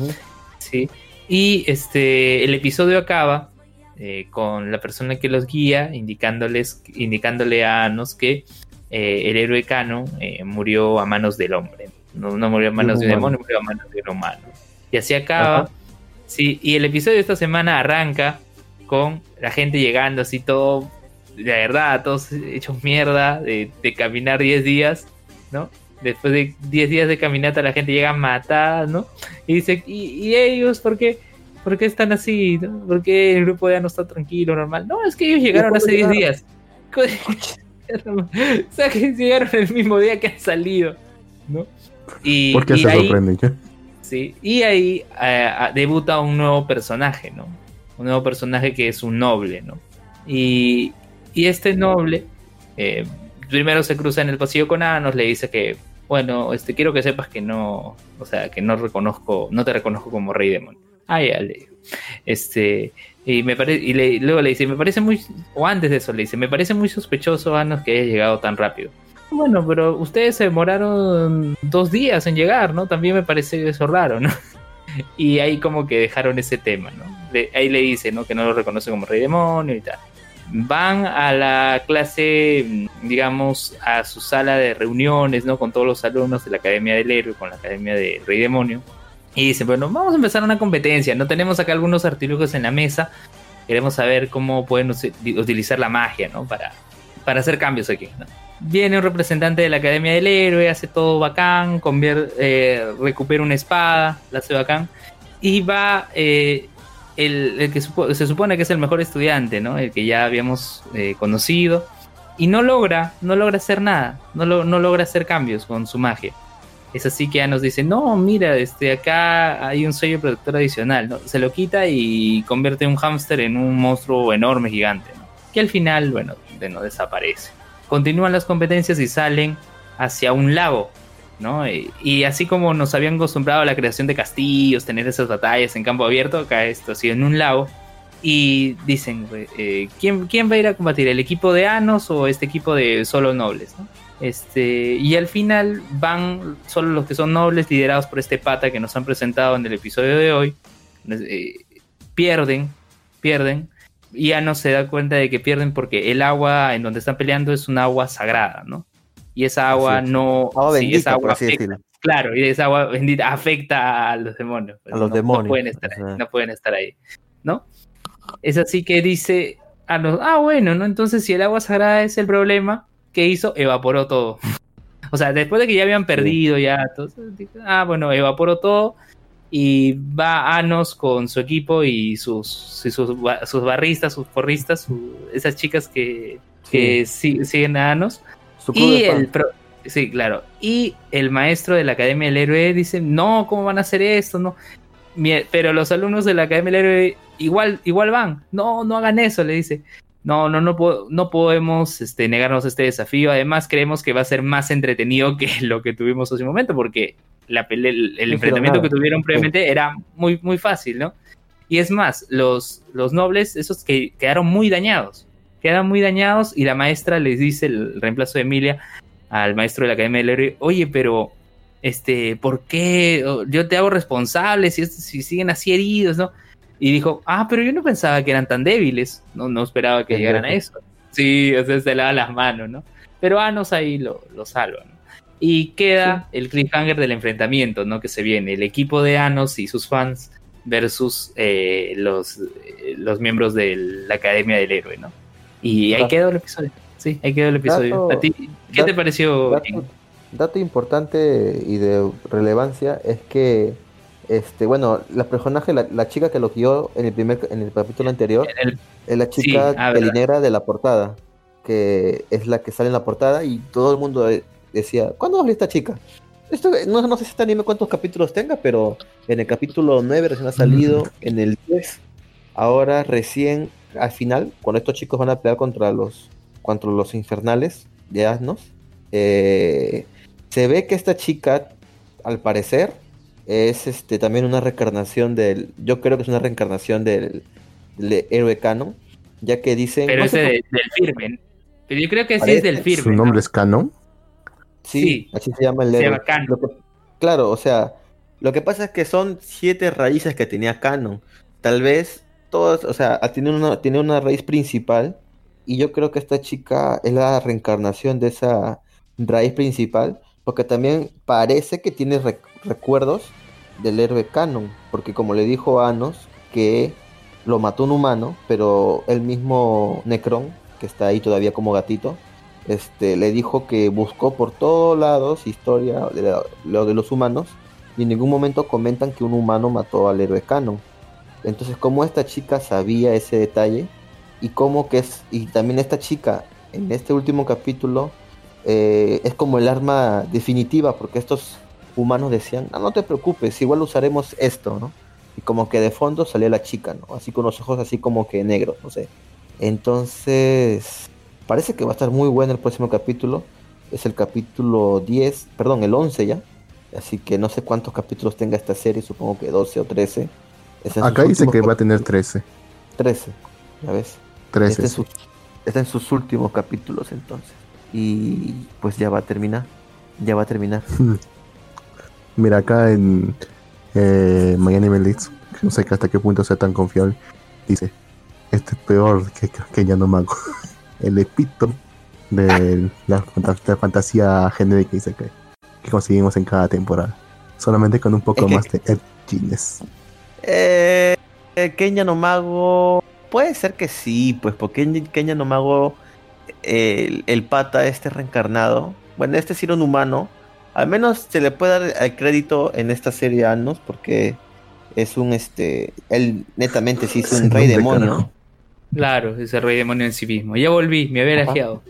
Sí. Y este, el episodio acaba eh, con la persona que los guía indicándoles, indicándole a Anos que eh, el héroe Cano eh, murió a manos del hombre. No, no murió a manos de un demonio, murió a manos de un humano. Y así acaba. Ajá. Sí, y el episodio de esta semana arranca con la gente llegando así todo, de verdad, todos hechos mierda, de, de caminar 10 días, ¿no? Después de 10 días de caminata la gente llega matada, ¿no? Y dice, ¿y, y ellos por qué? ¿Por qué están así? no? ¿Por qué el grupo ya no está tranquilo, normal? No, es que ellos llegaron ¿Cuándo hace 10 llegaron? días. o sea, que llegaron el mismo día que han salido, ¿no? Y, ¿Por qué y se ahí, sorprende? ¿Qué? Sí, y ahí eh, debuta un nuevo personaje, ¿no? Un nuevo personaje que es un noble, ¿no? Y, y este noble eh, primero se cruza en el pasillo con Anos, le dice que, bueno, este, quiero que sepas que no, o sea, que no reconozco, no te reconozco como rey demonio. Ah, ya, le digo. Este, y me parece, y le- luego le dice, me parece muy, o antes de eso le dice, me parece muy sospechoso, Anos, que haya llegado tan rápido. Bueno, pero ustedes se demoraron dos días en llegar, ¿no? También me parece eso raro, ¿no? Y ahí como que dejaron ese tema, ¿no? Ahí le dice, ¿no? Que no lo reconoce como rey demonio y tal. Van a la clase, digamos, a su sala de reuniones, ¿no? Con todos los alumnos de la Academia del Héroe, con la Academia de Rey Demonio. Y dicen, bueno, vamos a empezar una competencia, ¿no? Tenemos acá algunos artilugios en la mesa. Queremos saber cómo pueden utilizar la magia, ¿no? Para, para hacer cambios aquí, ¿no? Viene un representante de la Academia del Héroe, hace todo bacán, eh, recupera una espada, la hace bacán, y va eh, el, que se supone que es el mejor estudiante, ¿no? El que ya habíamos eh, conocido, y no logra, no logra hacer nada, no, lo- no logra hacer cambios con su magia. Es así que ya nos dice, no, mira, este, acá hay un sello protector adicional, ¿no? Se lo quita y convierte un hámster en un monstruo enorme, gigante. Que al final, bueno, de no desaparece continúan las competencias y salen hacia un lago, ¿no? Y, y así como nos habían acostumbrado a la creación de castillos, tener esas batallas en campo abierto, acá esto así en un lago. Y dicen, eh, ¿quién, ¿quién va a ir a combatir? ¿El equipo de Anos o este equipo de solo nobles? ¿no? Este, y al final van solo los que son nobles, liderados por este pata que nos han presentado en el episodio de hoy. Eh, pierden, pierden, y ya no se da cuenta de que pierden porque el agua en donde están peleando es un agua sagrada, ¿no? Y esa agua no. Agua sí, bendita, esa agua afecta. Claro, y esa agua bendita afecta a los demonios. pues, A los no, demonios, No pueden estar o sea. ahí, no pueden estar ahí, ¿no? Es así que dice a los, ah, bueno, ¿no? Entonces si el agua sagrada es el problema, ¿qué hizo? Evaporó todo. O sea, después de que ya habían perdido, ya, entonces, ah, bueno, evaporó todo y va Anos con su equipo y sus, y sus, sus barristas, sus porristas, su- esas chicas que, que si- siguen a Anos. Su club Y de el pro- sí, claro. Y el maestro de la Academia del Héroe dice, no, ¿cómo van a hacer esto? No. Pero los alumnos de la Academia del Héroe igual, igual van. No, no hagan eso, le dice. No, no, no, po- no podemos este, negarnos a este desafío. Además, creemos que va a ser más entretenido que lo que tuvimos hace un momento, porque la pele- el, enfrentamiento que tuvieron previamente era muy, muy fácil, ¿no? Y es más, los, los nobles, esos que quedaron muy dañados, quedaron muy dañados y la maestra les dice, el reemplazo de Emilia, al maestro de la Academia del Héroe, oye, pero, este, ¿por qué yo te hago responsable si, si siguen así heridos, no? Y dijo, ah, pero yo no pensaba que eran tan débiles, no, no esperaba que Pendejo. llegaran a eso. Sí, o sea, se lava las manos, ¿no? Pero Anos ahí lo, lo salva, ¿no? Y queda el cliffhanger del enfrentamiento, ¿no? Que se viene, el equipo de Anos y sus fans versus eh, los, eh, los miembros de la Academia del Héroe, ¿no? Y ahí quedó el episodio. Sí, ahí quedó el episodio. Dato- ¿A ti qué te pareció? Dato, dato importante y de relevancia es que, este, bueno, la personaje, la, la chica que lo guió en el primer, en el capítulo anterior, el- es la chica ah, verdad. telinera de la portada, que es la que sale en la portada y todo el mundo eh, decía, ¿cuándo va a salir esta chica? Esto, no, no sé si este anime cuántos capítulos tenga, pero en el capítulo 9 recién ha salido, en el 10, ahora recién al final, cuando estos chicos van a pelear contra los, contra los infernales de Asnos, eh, se ve que esta chica, al parecer, es este también una reencarnación del. Yo creo que es una reencarnación del, del héroe canon. Ya que dicen. Pero no ese de- del firme. Pero yo creo que sí es del firme. ¿Su nombre ¿no? es Canon? Sí, Sí. así se llama el Se héroe. llama Canon. Lo que- claro, o sea, lo que pasa es que son siete raíces que tenía Canon. Tal vez todas, o sea, tiene una, tiene una raíz principal y yo creo que esta chica es la reencarnación de esa raíz principal, porque también parece que tiene rec- recuerdos del héroe Canon, porque como le dijo Anos que lo mató un humano, pero el mismo Necron, que está ahí todavía como gatito, este, le dijo que buscó por todos lados historia de lo de los humanos y en ningún momento comentan que un humano mató al héroe Canon. Entonces, ¿cómo esta chica sabía ese detalle? Y cómo que es, y también esta chica en este último capítulo eh, es como el arma definitiva, porque estos humanos decían, "Ah, no te preocupes, igual usaremos esto, ¿no? Y como que de fondo salía la chica, ¿no? Así con los ojos así como que negros, no sé. Entonces, parece que va a estar muy bueno el próximo capítulo. Es el capítulo 10, perdón, el 11 ya. Así que no sé cuántos capítulos tenga esta serie, supongo que 12 o 13. Es Acá dice que va a tener 13. 13, ya ves. 13. Está en, sí. sus, está en sus últimos capítulos entonces. Y pues ya va a terminar. Ya va a terminar. Mira, acá en eh, Miami que no sé hasta qué punto sea tan confiable, dice: Este es peor que, que, que Yanomago. El epítome de la, fanta- la fantasía genérica dice que, que conseguimos en cada temporada. Solamente con un poco Es que- más de edginess. Eh, Kenya no Mago. Puede ser que sí, pues porque en Kenya no Mago, el, el pata este reencarnado, bueno, este sí era un humano, al menos se le puede dar el crédito en esta serie a Anos porque es un este, él netamente sí es un rey demonio. Claro, ese rey demonio en sí mismo. Ya volví, me había lajeado.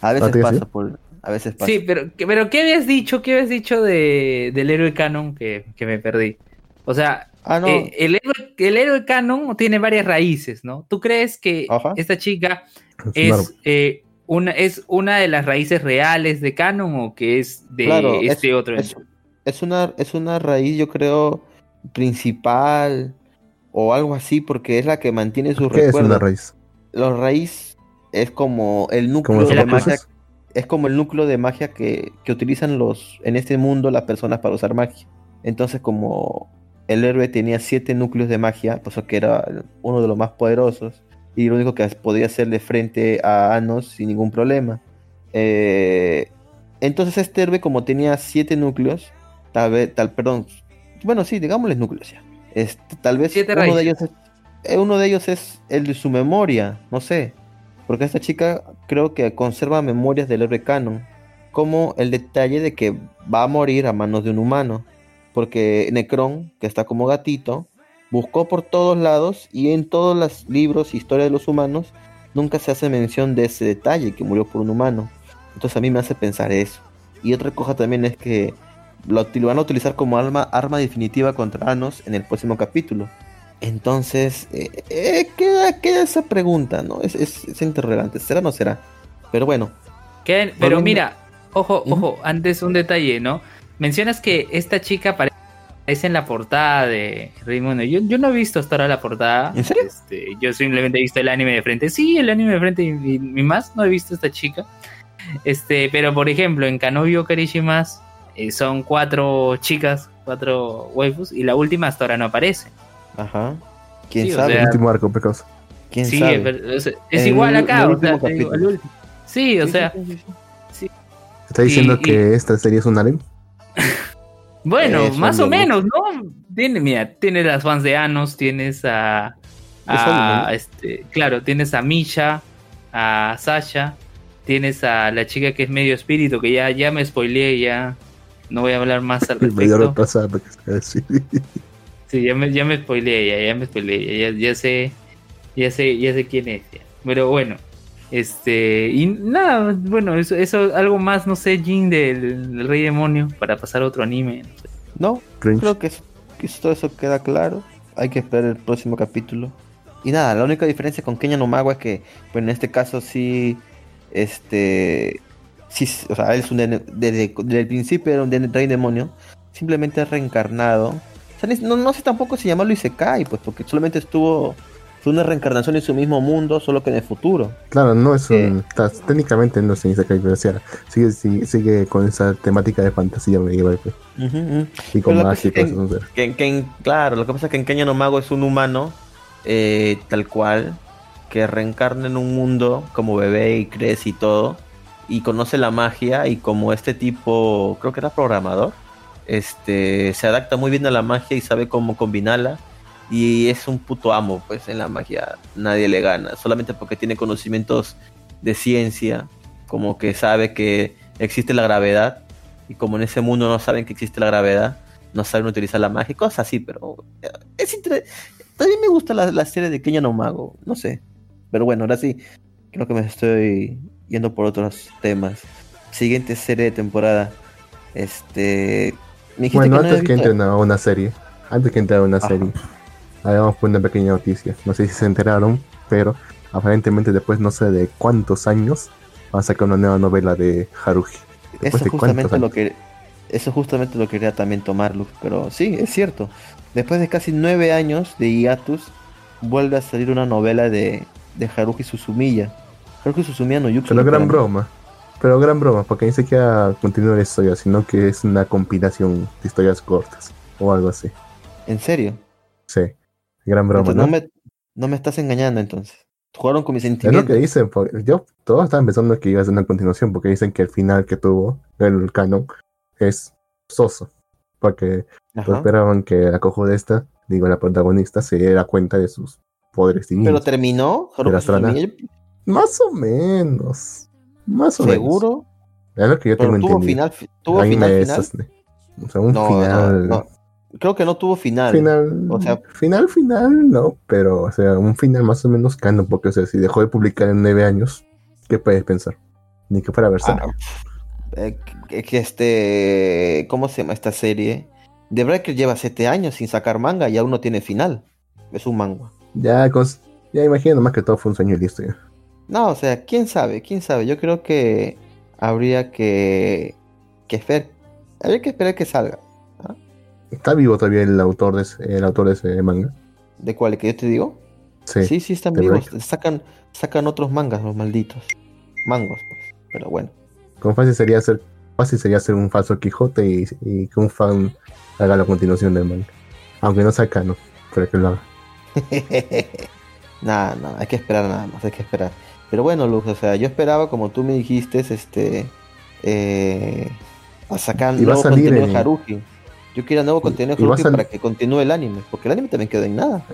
A veces ¿Ah, pasa por, a veces pasa. Sí, pero, que- pero ¿qué habías dicho? ¿Qué habías dicho de, del héroe canon que, que me perdí? O sea, Ah, no. eh, el, héroe, el héroe canon tiene varias raíces, ¿no? ¿Tú crees que Ajá. esta chica Es eh, una, es una de las raíces reales de canon o que es de Claro, este es, otro? es, es una, es una raíz, yo creo, principal o algo así, porque es la que mantiene sus ¿Qué es una recuerdos. raíz? La raíz es como el ¿Como núcleo de magia. Es como el núcleo de magia que, que utilizan los en este mundo las personas para usar magia. Entonces, como el héroe tenía siete núcleos de magia, pues que era uno de los más poderosos, y lo único que podía hacerle frente a Anos sin ningún problema. Eh, entonces este héroe, como tenía siete núcleos, tal vez, tal, perdón, bueno, sí, digámosles núcleos ya. Este, tal vez uno de ellos es, eh, uno de ellos es el de su memoria, no sé. Porque esta chica creo que conserva memorias del héroe canon. Como el detalle de que va a morir a manos de un humano. Porque Necron, que está como gatito, buscó por todos lados y en todos los libros, historia de los humanos, nunca se hace mención de ese detalle que murió por un humano. Entonces a mí me hace pensar eso. Y otra cosa también es que lo, van a utilizar como arma, arma definitiva contra Anos en el próximo capítulo. Entonces, eh, eh, queda, queda esa pregunta, ¿no? Es, es, es interrogante, ¿será o no será? Pero bueno, ¿Qué? Pero mira, ojo, ojo, antes un detalle, ¿no? Mencionas que esta chica aparece en la portada de Raimundo. Yo, yo no he visto hasta ahora la portada. ¿En serio? Este, yo simplemente he visto el anime de frente. Sí, el anime de frente y, y- y más no he visto a esta chica. Este, pero por ejemplo, en Kanobio Karishimas eh, son cuatro chicas, cuatro waifus, y la última hasta ahora no aparece. ajá. ¿Quién Sí, o sabe? sea, El último arco, pecos. ¿Quién sí, sabe? pero, o sea, es igual acá. el o sea, último te digo, capítulo. el último. Sí, o Sí, sea, sí, sí, sí. ¿Está diciendo Y- que esta serie es un harem? Bueno, Eso más o menos, ¿no? Tiene, mira, tienes las fans de Anos, tienes a, este, claro, tienes a Misha, a Sasha, tienes a la chica que es medio espíritu, que ya, ya me spoileé, ya no voy a hablar más al respecto. Sí, ya me, ya me spoileé, ya, ya me spoileé, ya, ya, ya sé, ya sé, ya sé quién es. ya. Pero bueno, este, y nada, bueno, eso, eso algo más, no sé, Jin del, del Rey Demonio, para pasar a otro anime. no sé. No, creo que, es- que todo eso queda claro. Hay que esperar el próximo capítulo. Y nada, la única diferencia con Kenya no Mago es que, pues en este caso sí, este, sí, o sea, él es un, desde, desde el principio era un dene- rey demonio, simplemente reencarnado. O sea, ni- no, no sé tampoco si llamarlo Isekai, pues porque solamente estuvo fue una reencarnación en su mismo mundo, solo que en el futuro. Claro, no es un. ta- Técnicamente no es un Isekai, pero sigue, sigue, sigue con esa temática de fantasía medieval pues, Ujú, ujú. y con magia es que- o sea. Que, que en- claro, lo que pasa es que en Kenya no Mago es un humano, eh, tal cual, que reencarna en un mundo como bebé y crece y todo, y conoce la magia, y como este tipo, creo que era programador, este, se adapta muy bien a la magia y sabe cómo combinarla, y es un puto amo, pues en la magia nadie le gana, solamente porque tiene conocimientos de ciencia, como que sabe que existe la gravedad, y como en ese mundo no saben que existe la gravedad, no saben utilizar la magia cosas así, pero eh, es inter- también me gusta la, la serie de Kenya no Mago, no sé. Pero bueno, ahora sí, creo que me estoy yendo por otros temas. Siguiente serie de temporada. Este. Me Bueno, que no antes que entren a una serie, antes que entren a una Ajá. serie, habíamos puesto una pequeña noticia. No sé si se enteraron, pero aparentemente después no sé de cuántos años van a sacar una nueva novela de Haruhi. Eso de justamente lo que. Eso justamente lo quería también tomar, Luz. Pero sí, es cierto. Después de casi nueve años de hiatus, vuelve a salir una novela de, de Haruhi Suzumiya. Haruhi Suzumiya no Yuki. Pero gran espérame. broma. Pero gran broma, porque ni siquiera continúa la historia, sino que es una compilación de historias cortas o algo así. ¿En serio? Sí, gran broma, Entonces, ¿no? no, me, no me estás engañando entonces. Jugaron con mis Es lo que sentimientos. dicen, porque yo todos estaban pensando que iba a ser una continuación, porque dicen que el final que tuvo el canon es soso. Porque Ajá. esperaban que la cojo de esta, digo, la protagonista, se diera cuenta de sus poderes Pero divinos. terminó, Pero la- Suzumiya, Más o menos. Más o menos. seguro. Es lo que yo Pero tengo tuvo entendido. final, fi- tuvo Ahí final, final. O sea, un No, final. no, no. Creo que no tuvo final. Final, O sea- final, final, no, pero, o sea, un final más o menos canon, porque, o sea, si dejó de publicar en nueve años, ¿qué puedes pensar? Ni que fuera Berserk. Ah, eh, este, ¿cómo se llama esta serie? The Breaker lleva siete años sin sacar manga y aún no tiene final. Es un manga. Ya, ya imagino más que todo fue un sueño y listo. ya. No, o sea, quién sabe, quién sabe. Yo creo que habría que, que esperar, habría que esperar que salga. ¿Está vivo todavía el autor de ese, el autor de ese manga? ¿De cuál? ¿Que yo te digo? Sí. Sí, sí, están vivos. Sacan, sacan otros mangas, los malditos. Mangos, pues. Pero bueno. Con fácil sería hacer, fácil sería hacer un falso Quijote y, y que un fan haga la continuación del manga. Aunque no sea canon, pero que lo haga. nada, nada, hay que esperar nada más, hay que esperar. Pero bueno, Luz, o sea, yo esperaba, como tú me dijiste, este, eh, a sacar Y va a salir en- Haruhi. Yo quería nuevo contenido de para que continúe el anime, porque el anime también quedó en nada.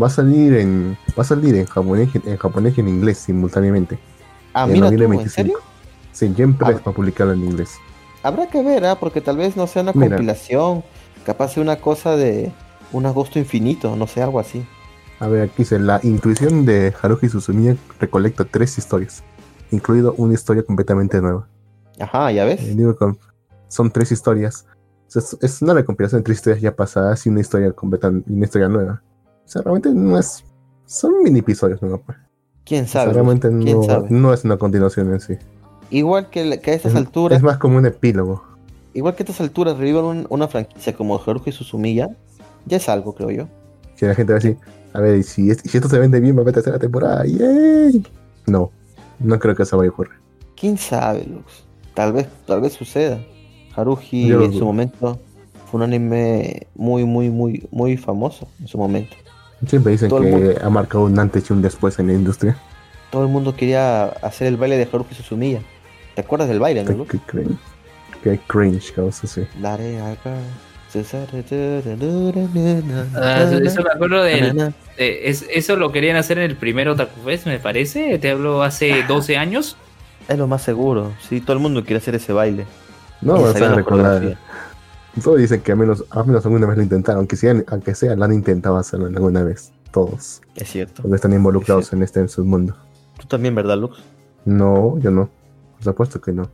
Va a salir en, va a salir en japonés, en japonés y en inglés simultáneamente. Ah, en mira tú, ¿en 25. serio? Sí, Gen Press Ah. va a publicarlo en inglés. Habrá que ver, ¿ah? porque tal vez no sea una Mira. compilación, capaz sea una cosa de un agosto infinito, no sé, algo así. A ver, aquí dice, la intuición de Haruhi Suzumiya recolecta tres historias, incluido una historia completamente nueva. Ajá, ya ves. Eh, son tres historias. Es, es una recompilación de tres historias ya pasadas y una historia completa y una historia nueva. O sea, realmente no es... Son mini episodios, ¿no? Pues, ¿Quién O sea, sabe? realmente? ¿Quién no, sabe? no es una continuación en sí. Igual que, que a estas Es, alturas, es más como un epílogo. igual que a estas alturas revivan un- una franquicia como Haruhi Suzumiya, ya es algo, creo yo. Que la gente va a decir, a ver, y si, es- si esto se vende bien, va a meter tercera temporada. ¡Yay! No, no creo que eso vaya a ocurrir. ¿Quién sabe, Lux? Tal vez, tal vez suceda. Haruhi en su momento fue un anime muy, muy, muy, muy famoso en su momento. Siempre dicen Todo el que mundo- ha marcado un antes y un después en la industria. Todo el mundo quería hacer el baile de Haruhi Suzumiya. ¿Te acuerdas del baile, no? Qué cringe. Qué cringe, causa, sí. Ah, eso me acuerdo es- eso lo querían hacer en el primer Otaku Fest, me parece. Te hablo hace 12 años. Es lo más seguro. Sí, todo el mundo quiere hacer ese baile. No, Y vas a recordar. Todos dicen que al menos, al menos alguna vez lo intentaron, aunque sea, aunque sea, lo han intentado hacerlo alguna vez. Todos. Es cierto. Porque están involucrados en este submundo. Tú también, ¿verdad, Lux? No, yo no. Por supuesto que no.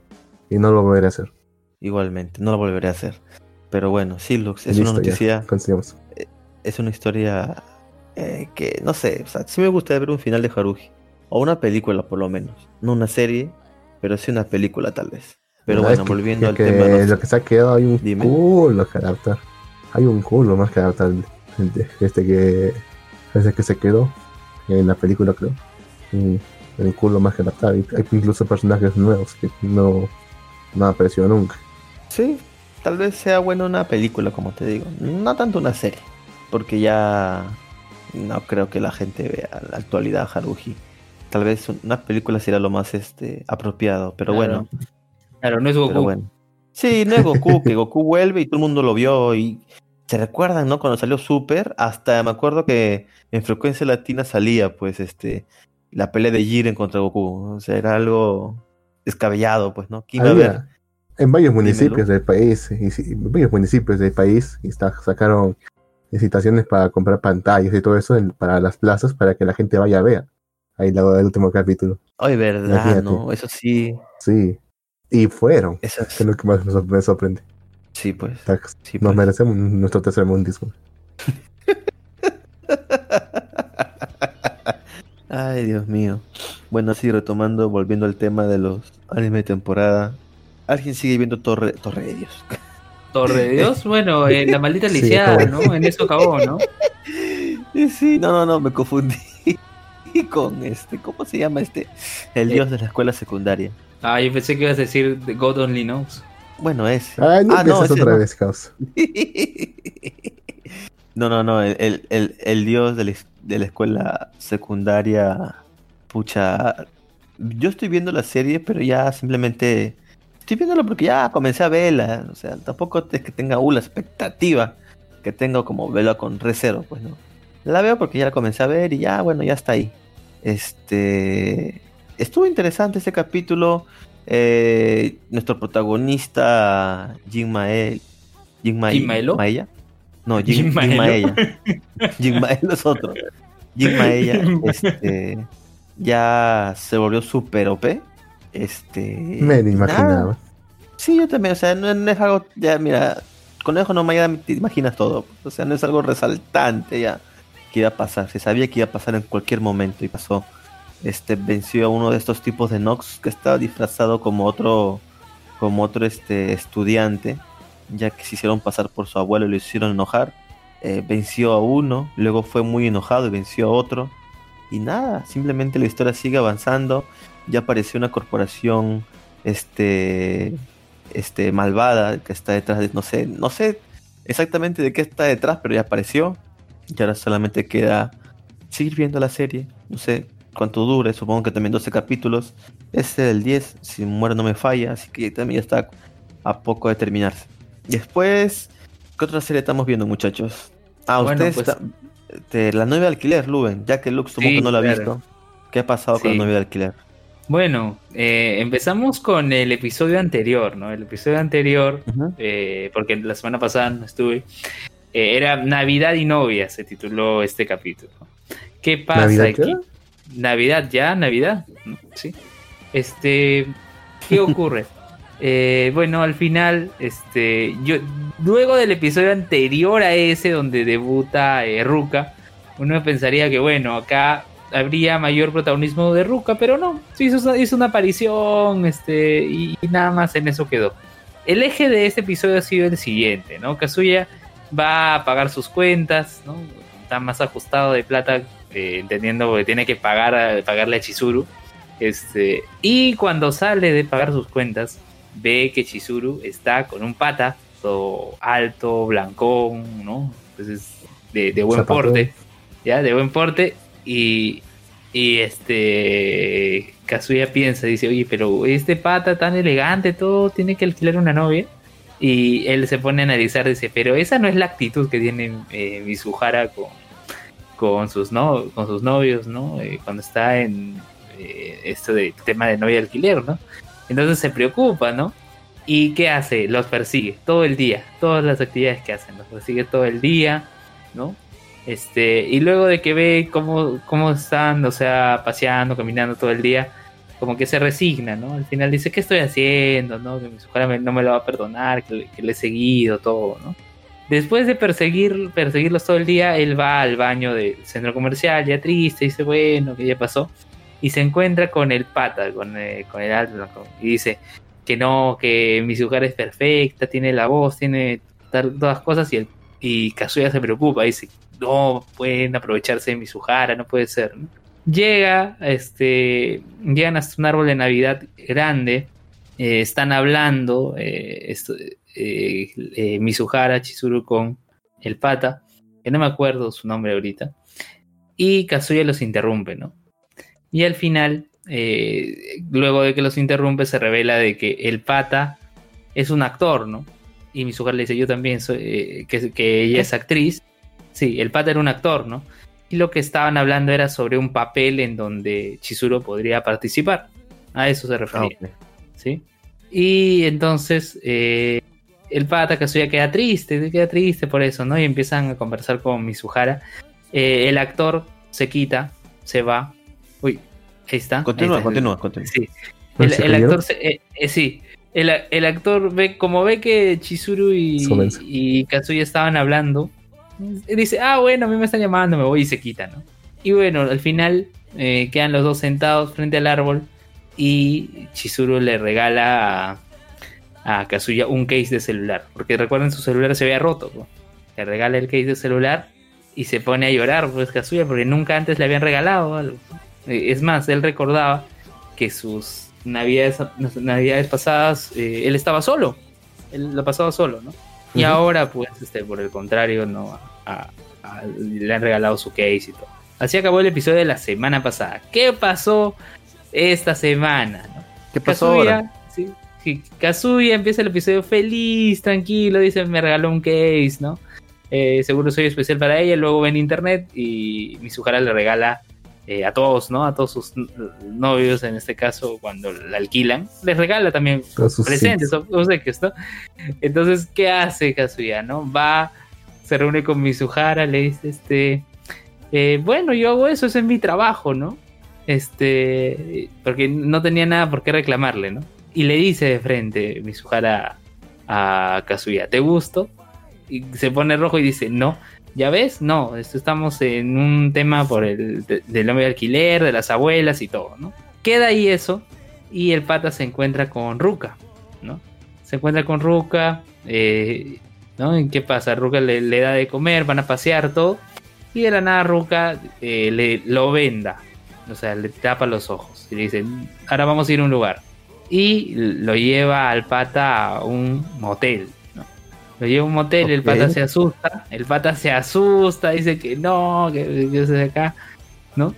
Y no lo volveré a hacer. Igualmente, no lo volveré a hacer. Pero bueno, sí, Lux, es Listo, una noticia, Continuamos. es una historia eh, que, no sé, o sea, sí me gustaría ver un final de Haruhi. O una película, por lo menos. No una serie, pero sí una película, tal vez. Pero No, bueno, es que- volviendo al que tema. de los- Lo que se ha quedado hay un Dime. culo que adaptar. Hay un culo más que adaptar. Este que. Ese que se quedó en la película, creo. Y hay un culo más que adaptar. Y Hay incluso personajes nuevos que no, no han aparecido nunca. Sí, tal vez sea buena una película, como te digo. No tanto una serie. Porque ya no creo que la gente vea la actualidad Haruhi. Tal vez una película sería lo más este apropiado. Pero Claro. bueno, Claro, no es Goku. pero bueno. Sí, no es Goku, que Goku vuelve y todo el mundo lo vio y se recuerdan, ¿no? Cuando salió Super, hasta me acuerdo que en frecuencia latina salía, pues, este, la pelea de Jiren contra Goku. O sea, era algo descabellado, pues, ¿no? ¿Quién iba a ver? En varios Dímelo. municipios del país, y, en varios municipios del país, y está- sacaron licitaciones para comprar pantallas y todo eso en- para las plazas para que la gente vaya a ver. Ahí la el último capítulo. Ay, verdad, Imagínate. ¿no? Eso sí, Sí. Y fueron. eso es- lo que más me sor- me sorprende. sí, pues. O sea, Sí, Nos pues. merecemos nuestro tercer mundismo. Ay, Dios mío. Bueno, así retomando, volviendo al tema de los anime de temporada. ¿Alguien sigue viendo Torre, Torre de Dios? Torre de Dios, bueno, en la maldita lisiada. ¿no? En eso acabó, ¿no? Sí, sí, no, no, no, me confundí con este, ¿cómo se llama este? El dios de la escuela secundaria. Ah, yo pensé que ibas a decir The God Only Knows. Bueno, ese. Ay, no Ah, no, ese otra no. vez, caos. No, no, no, el, el, el- el dios de la, es- de la escuela secundaria, pucha, yo estoy viendo la serie, pero ya simplemente estoy viéndolo porque ya comencé a verla, o sea, tampoco es que tenga uh, la expectativa que tengo como verla con recero, pues no. La veo porque ya la comencé a ver y ya, bueno, ya está ahí. Este, estuvo interesante este capítulo. eh, nuestro protagonista, Jin Mael, Jin Mae- ¿Jin Maelo? Maella. No, ¿Jin Jin Maelo? Maella. Maelo es otro. Jin Maella, este, ya se volvió super OP. Este, Me lo imaginaba. nada. Sí, yo también, o sea, no, no es algo, ya mira, Conejo no ya te imaginas todo, o sea, no es algo resaltante ya que iba a pasar, se sabía que iba a pasar en cualquier momento y pasó. Este venció a uno de estos tipos de Nox que estaba disfrazado como otro como otro este estudiante, ya que se hicieron pasar por su abuelo y lo hicieron enojar. Eh, venció a uno, luego fue muy enojado y venció a otro. Y nada, simplemente la historia sigue avanzando. Ya apareció una corporación este este malvada que está detrás de no sé, no sé exactamente de qué está detrás, pero ya apareció. Y ahora solamente queda seguir viendo la serie. No sé cuánto dure, supongo que también 12 capítulos. Este del 10, si muero no me falla, así que también ya está a poco de terminarse. Después, ¿qué otra serie estamos viendo, muchachos? Ah, Bueno, ustedes pues- está- de la novia de alquiler, Luben, ya que Lux supongo Sí, que no la ha claro. visto. ¿Qué ha pasado con la novia de alquiler? Bueno, eh, empezamos con el episodio anterior, ¿no? El episodio anterior, eh, porque la semana pasada no estuve, eh, era Navidad y novia, se tituló este capítulo. ¿Qué pasa ¿Navidad aquí? qué? Navidad ya, Navidad, sí. Este, ¿qué ocurre? Eh, bueno, al final, este, yo, luego del episodio anterior a ese donde debuta eh, Ruka, uno pensaría que bueno, acá habría mayor protagonismo de Ruka, pero no, sí hizo, hizo una aparición, este, y, y nada más en eso quedó. El eje de este episodio ha sido el siguiente, ¿no? Kazuya va a pagar sus cuentas, ¿no? Está más ajustado de plata, eh, entendiendo que tiene que pagar a- pagarle a Chizuru. Este, y cuando sale de pagar sus cuentas, ve que Chizuru está con un pata, todo alto, blancón, ¿no? Entonces, de, de buen porte, ¿ya? De buen porte. Y, y este, Kazuya piensa, dice, oye, pero este pata tan elegante, todo, tiene que alquilar una novia. Y él se pone a analizar, dice, pero esa no es la actitud que tiene eh, Mizuhara con, con, sus, no, con sus novios, ¿no? Eh, cuando está en eh, esto de tema de novia alquiler, ¿no? Entonces se preocupa, ¿no? ¿Y qué hace? Los persigue todo el día, todas las actividades que hacen, los persigue todo el día, ¿no? Este, y luego de que ve cómo, cómo están, o sea, paseando, caminando todo el día, como que se resigna, ¿no? Al final dice, ¿qué estoy haciendo? ¿No? Que mi me- no me lo va a perdonar, que le, que le he seguido, todo, ¿no? Después de perseguir, perseguirlos todo el día, él va al baño del centro comercial, ya triste, dice, bueno, ¿qué ya pasó? Y se encuentra con el pata, con, eh, con el alto y dice, que no, que Mizuhara es perfecta, tiene la voz, tiene todas cosas y, el, y Kazuya se preocupa, dice, no pueden aprovecharse de Mizuhara, no puede ser. Llega, este, llegan hasta un árbol de Navidad grande, eh, están hablando, eh, esto- eh, eh, Mizuhara, Chizuru con el pata, que no me acuerdo su nombre ahorita, y Kazuya los interrumpe, ¿no? Y al final, eh, luego de que los interrumpe, se revela de que el pata es un actor, ¿no? Y Mizuhara le dice, yo también soy, eh, que, que ella es actriz. Sí, el pata era un actor, ¿no? Y lo que estaban hablando era sobre un papel en donde Chizuru podría participar. A eso se Ah, refería. ok. ¿sí? Y entonces eh, el pata Kazuya queda triste, queda triste por eso, ¿no? Y empiezan a conversar con Mizuhara. Eh, el actor se quita, se va. Uy, ahí está. ahí Continúa, está. continúa, continúa. Sí. ¿No El, actor, se- eh, eh, sí. El, el actor ve, como ve que Chizuru y, y Kazuya estaban hablando, dice, ah, bueno, a mí me están llamando, me voy y se quita, ¿no? Y bueno, al final eh, quedan los dos sentados frente al árbol y Chizuru le regala a, a Kazuya un case de celular, porque recuerden su celular se había roto, ¿no? le regala el case de celular y se pone a llorar, pues Kazuya, porque nunca antes le habían regalado algo. Eh, Es más, él recordaba que sus navidades, navidades pasadas eh, él estaba solo, él lo pasaba solo, ¿no? Y ahora, pues, este, por el contrario, no a- a- le han regalado su case y todo. Así acabó el episodio de la semana pasada. ¿Qué pasó esta semana? ¿Qué pasó ahora? Kazuya, sí, Kazuya empieza el episodio feliz, tranquilo, dice, me regaló un case, ¿no? Eh, seguro soy especial para ella, luego ven internet y Mizuhara le regala eh, a todos, ¿no? A todos sus novios, en este caso, cuando la alquilan, les regala también presentes, o- obsequios, ¿no? Entonces, ¿qué hace Kazuya, no? Va, se reúne con Mizuhara, le dice, este, eh, bueno, yo hago eso, ese es mi trabajo, ¿no? Este, porque no tenía nada por qué reclamarle, ¿no? Y le dice de frente Mizuhara a Kazuya, ¿te gusto? Y se pone rojo y dice, no. ¿Ya ves? No, esto estamos en un tema por el de- del hombre de alquiler, de las abuelas y todo, ¿no? Queda ahí eso y el pata se encuentra con Ruka, ¿no? Se encuentra con Ruka, eh, ¿no? ¿Y qué pasa? Ruka le, le da de comer, van a pasear todo y de la nada Ruka eh, le, lo venda, o sea, le tapa los ojos y le dice, ahora vamos a ir a un lugar. Y lo lleva al pata a un motel, ¿no? Lo lleva a un motel, el pata se asusta, el pata se asusta, dice que no, que, que se acá, ¿no?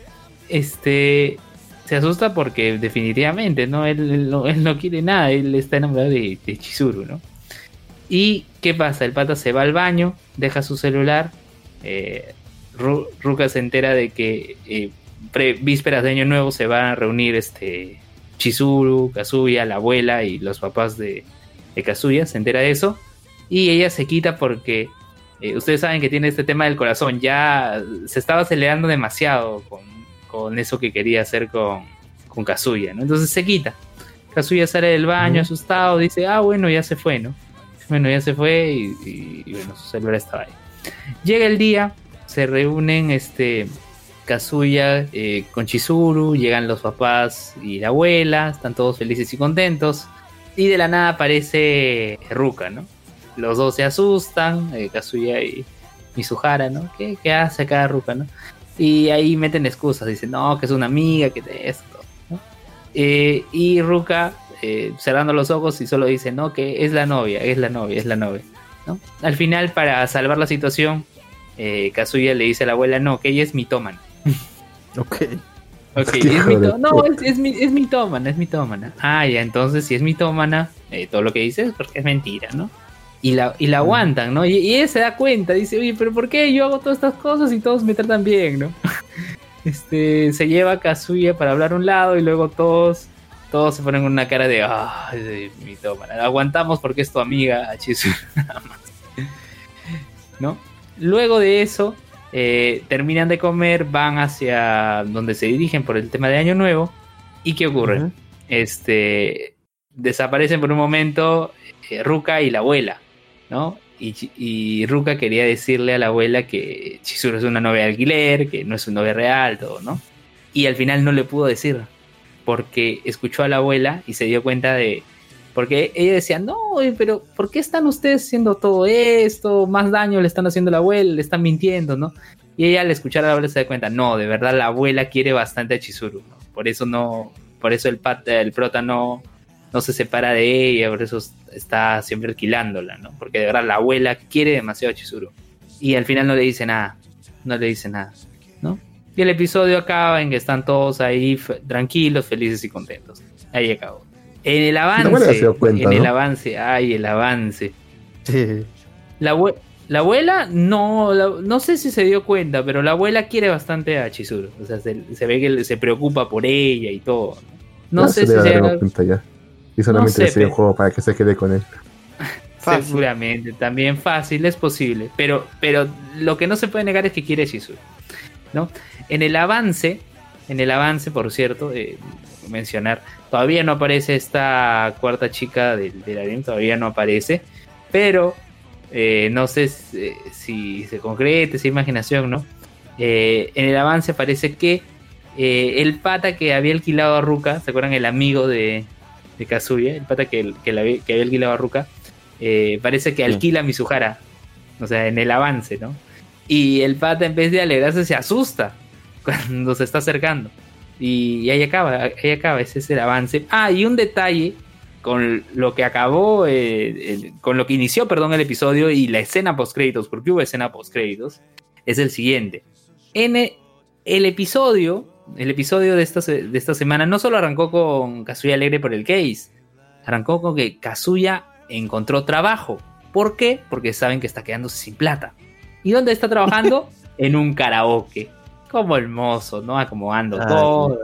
Este, se asusta porque definitivamente, ¿no? Él, él no, él no quiere nada, él está enamorado de, de Chizuru, ¿no? Y, ¿qué pasa? El pata se va al baño, deja su celular, eh, Ru- Ruka se entera de que eh, pre- vísperas de Año Nuevo se van a reunir este Chizuru, Kazuya, la abuela y los papás de, de Kazuya, se entera de eso, y ella se quita porque eh, ustedes saben que tiene este tema del corazón, ya se estaba acelerando demasiado con, con eso que quería hacer con, con Kazuya, ¿no? Entonces se quita. Kazuya sale del baño asustado, dice, ah, bueno, ya se fue, ¿no? Bueno, ya se fue y, y- y bueno, su celular estaba ahí. Llega el día, se reúnen este Kazuya eh, con Chizuru, llegan los papás y la abuela, están todos felices y contentos. Y de la nada aparece Ruka, ¿no? Los dos se asustan, eh, Kazuya y Mizuhara, ¿no? ¿Qué, qué hace acá Ruka, no? Y ahí meten excusas, dicen, no, que es una amiga, que esto, ¿no? Eh, y Ruka eh, cerrando los ojos y solo dice, no, que es la novia, es la novia, es la novia, ¿no? Al final, para salvar la situación, Kazuya le dice a la abuela, no, que ella es mitómana. Ok. Ok, es no, es, es, mi- es mitómana, es mitómana. Ah, ya, entonces si es mitómana, eh, todo lo que dice es porque es mentira, ¿no? Y la, y la aguantan, ¿no? Y, y ella se da cuenta, dice, oye, pero ¿por qué yo hago todas estas cosas y todos me tratan bien, ¿no? Este, se lleva a Kazuya para hablar a un lado y luego todos, todos se ponen una cara de, ah, de mitómana. La aguantamos porque es tu amiga, más. ¿No? Luego de eso, eh, terminan de comer, van hacia donde se dirigen por el tema de Año Nuevo. ¿Y qué ocurre? Este desaparecen por un momento eh, Ruka y la abuela, ¿no? Y, y Ruka quería decirle a la abuela que Chizuru es una novia de alquiler, que no es su novia real, todo, ¿no? Y al final no le pudo decir, porque escuchó a la abuela y se dio cuenta de Porque ella decía, no, pero ¿por qué están ustedes haciendo todo esto? Más daño le están haciendo a la abuela, le están mintiendo, ¿no? Y ella al escuchar a la abuela se da cuenta, no, de verdad la abuela quiere bastante a Chizuru, ¿no? Por eso no, por eso el, pata, el prota no, no se separa de ella, por eso está siempre alquilándola, ¿no? Porque de verdad la abuela quiere demasiado a Chizuru. Y al final no le dice nada, no le dice nada, ¿no? Y el episodio acaba en que están todos ahí tranquilos, felices y contentos. Ahí acabó. En el avance, en el avance, ay, el avance. La, la abuela no, no sé si se dio cuenta, pero la abuela quiere bastante a Chizuru. O sea, se, ve que se preocupa por ella y todo. No, sé si se dio cuenta ya. Y solamente no sé, le juego para que se quede con él. Seguramente, también fácil, es posible. Pero, pero lo que no se puede negar es que quiere Chizuru. ¿no? En el avance, en el avance, por cierto, eh, mencionar, todavía no aparece esta cuarta chica del, la anime, todavía no aparece. Pero eh, no sé si, se concrete esa imaginación, ¿no? Eh, en el avance parece que el pata que había alquilado a Ruka, ¿se acuerdan? El amigo de, de Kazuya, el pata que, que, había, alquilado a Ruka, eh, parece que alquila a Mizuhara, o sea, en el avance, ¿no? Y el pata en vez de alegrarse se asusta cuando se está acercando. Y, ahí acaba, ahí acaba, ese es el avance. Ah, y un detalle con lo que acabó, eh, con lo que inició, perdón, el episodio y la escena post créditos, porque hubo escena post créditos, es el siguiente. En el episodio el episodio de esta, de esta semana no solo arrancó con Kazuya alegre por el case, arrancó con que Kazuya encontró trabajo. ¿Por qué? Porque saben que está quedándose sin plata. ¿Y dónde está trabajando? en un karaoke. Como hermoso, ¿no? Acomodando todo.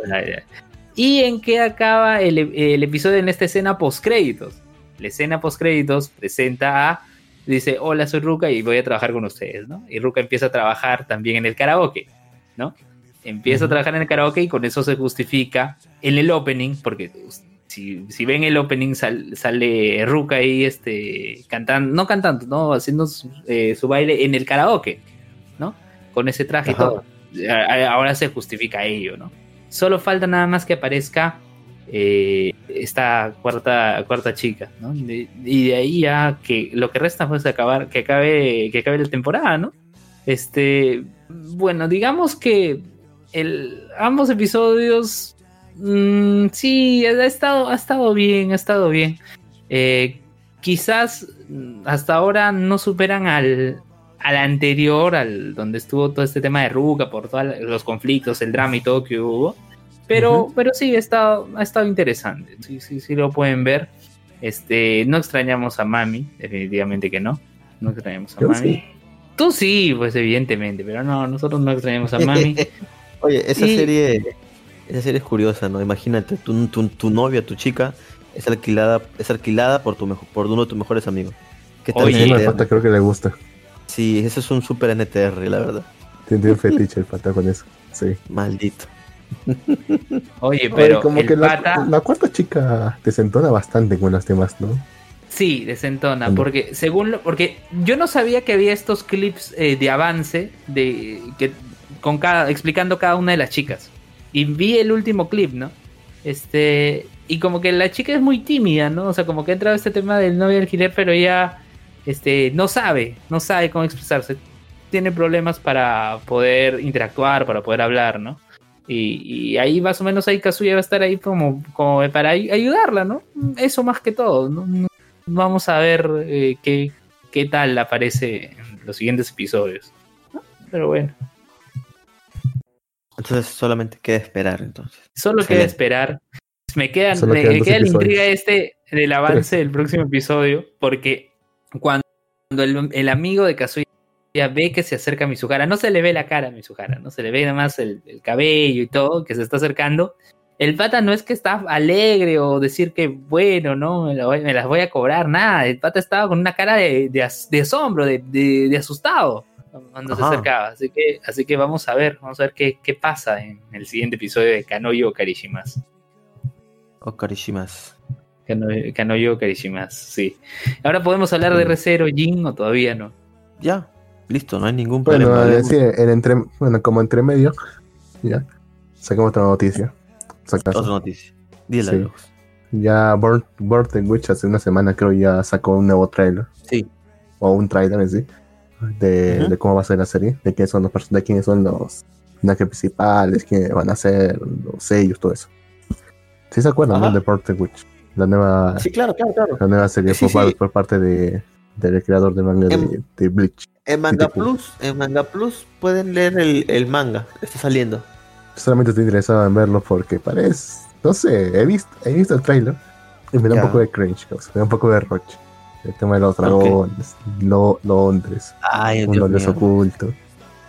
¿Y en qué acaba el, episodio en esta escena post créditos? La escena post créditos presenta a dice, hola, soy Ruka y voy a trabajar con ustedes, ¿no? Y Ruka empieza a trabajar también en el karaoke, ¿no? empieza a trabajar en el karaoke y con eso se justifica en el opening, porque si, ven el opening sale Ruka ahí este, cantando, no cantando, no haciendo eh, su, baile en el karaoke, ¿no? Con ese traje y todo. Ahora se justifica ello, ¿no? Solo falta nada más que aparezca eh, esta cuarta, cuarta chica, ¿no? y de ahí ya que lo que resta pues acabar, que acabe, que acabe la temporada, ¿no? Este, bueno, digamos que el, ambos episodios, mm, sí, ha estado, ha estado bien, ha estado bien. Eh, quizás hasta ahora no superan al, al anterior, al donde estuvo todo este tema de Ruka, por todos los conflictos, el drama y todo que hubo. Pero, pero sí, ha estado, ha estado interesante. Sí, sí, sí lo pueden ver. Este, no extrañamos a Mami, definitivamente que no. No extrañamos a Mami. Tú sí, pues evidentemente, pero no, nosotros no extrañamos a Mami. Oye, esa serie esa serie es curiosa, ¿no? Imagínate, tu, tu, tu, novia, tu chica, es alquilada, es alquilada por tu por uno de tus mejores amigos. ¿Qué tal Oye, pata creo que le gusta. Sí, ese es un super NTR, la verdad. Tiene un fetiche el pata con eso. Sí. Maldito. Oye, pero como que la, cuarta chica desentona bastante con los temas, ¿no? Sí, desentona, porque según lo, porque yo no sabía que había estos clips eh, de avance de que con cada, explicando cada una de las chicas. Y vi el último clip, ¿no? Este, y como que la chica es muy tímida, ¿no? O sea, como que ha entrado este tema del novio alquiler, pero ya este, no sabe, no sabe cómo expresarse. Tiene problemas para poder interactuar, para poder hablar, ¿no? Y, ahí más o menos ahí Kazuya va a estar ahí como, como para ayudarla, ¿no? Eso más que todo, ¿no? Vamos a ver eh, qué, qué tal aparece en los siguientes episodios. Pero bueno. Entonces solamente queda esperar entonces. Solo queda esperar. Me queda, me, queda la intriga este del avance del próximo episodio, porque cuando el, amigo de Kazuya ve que se acerca a Mizuhara, no se le ve la cara a Mizuhara, no se le ve nada más el, cabello y todo, que se está acercando. El pata no es que está alegre o decir que bueno, no, me, las voy a cobrar, nada. El pata estaba con una cara de, asombro, de asustado cuando se acercaba. Así que, así que vamos a ver, vamos a ver qué, qué pasa en el siguiente episodio de Kanoyo Karishimas. O Karishimas. Kanoyo, Karishimas, sí. Ahora podemos hablar de Recero Jin o todavía no. Ya, listo, no hay ningún problema. Bueno, sí, entre, bueno como entre medio, ya, sacamos otra noticia. Otra noticia. Dile Ya Burn, Burn Witch hace una semana creo ya sacó un nuevo trailer. Sí. O un trailer en sí. De, cómo va a ser la serie. De quiénes son los person- de quiénes son los personajes principales, quiénes van a ser, los sellos, todo eso. ¿Sí se acuerdan, no? De Burn Witch. La nueva, Sí, claro, claro, claro. la nueva serie Sí, por, sí. por parte de, del creador del manga de, de Bleach. En Manga. Plus, en Manga Plus pueden leer el, el manga. Está saliendo. Solamente estoy interesado en verlo porque parece. No sé, he visto, he visto el trailer y me da Ya. un poco de cringe, me da un poco de roche. El tema de los dragones, lo, Londres, Ay, un Londres mío. oculto.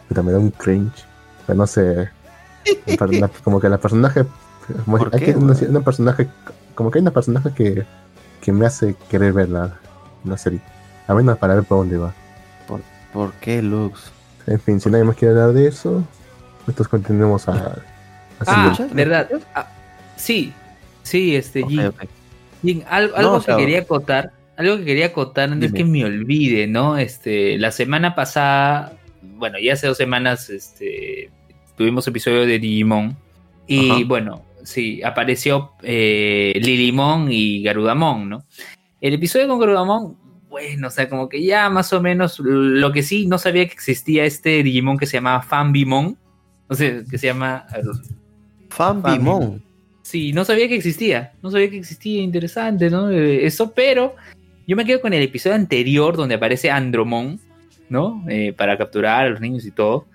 Pero me da un cringe. Pero no sé. como que la personaje. Como ¿Por hay qué, que weón? una personaje. Como que hay una personaje que, que me hace querer ver la, la serie. A menos para ver por dónde va. ¿Por qué, Lux? En fin, si nadie más quiere hablar de eso, nosotros continuemos a. a Ah, seguir. verdad. Ah, sí, sí, este, Ok, Jin. ok. Jin, al- No, algo o sea, que quería acotar, algo que quería acotar antes Dime. que me olvide, ¿no? Este, la semana pasada, bueno, ya hace dos semanas, este, tuvimos episodio de Digimon y Ajá. bueno, sí, apareció eh, Lilimon y Garudamon, ¿no? El episodio con Garudamon, bueno, o sea, como que ya más o menos, lo que sí, no sabía que existía este Digimon que se llamaba Fanbimon, o sea, que se llama... Fan Fan Bimon. Sí, no sabía que existía. No sabía que existía. Interesante, ¿no? Eh, Eso, pero yo me quedo con el episodio anterior donde aparece Andromon, ¿no? Eh, para capturar a los niños y todo.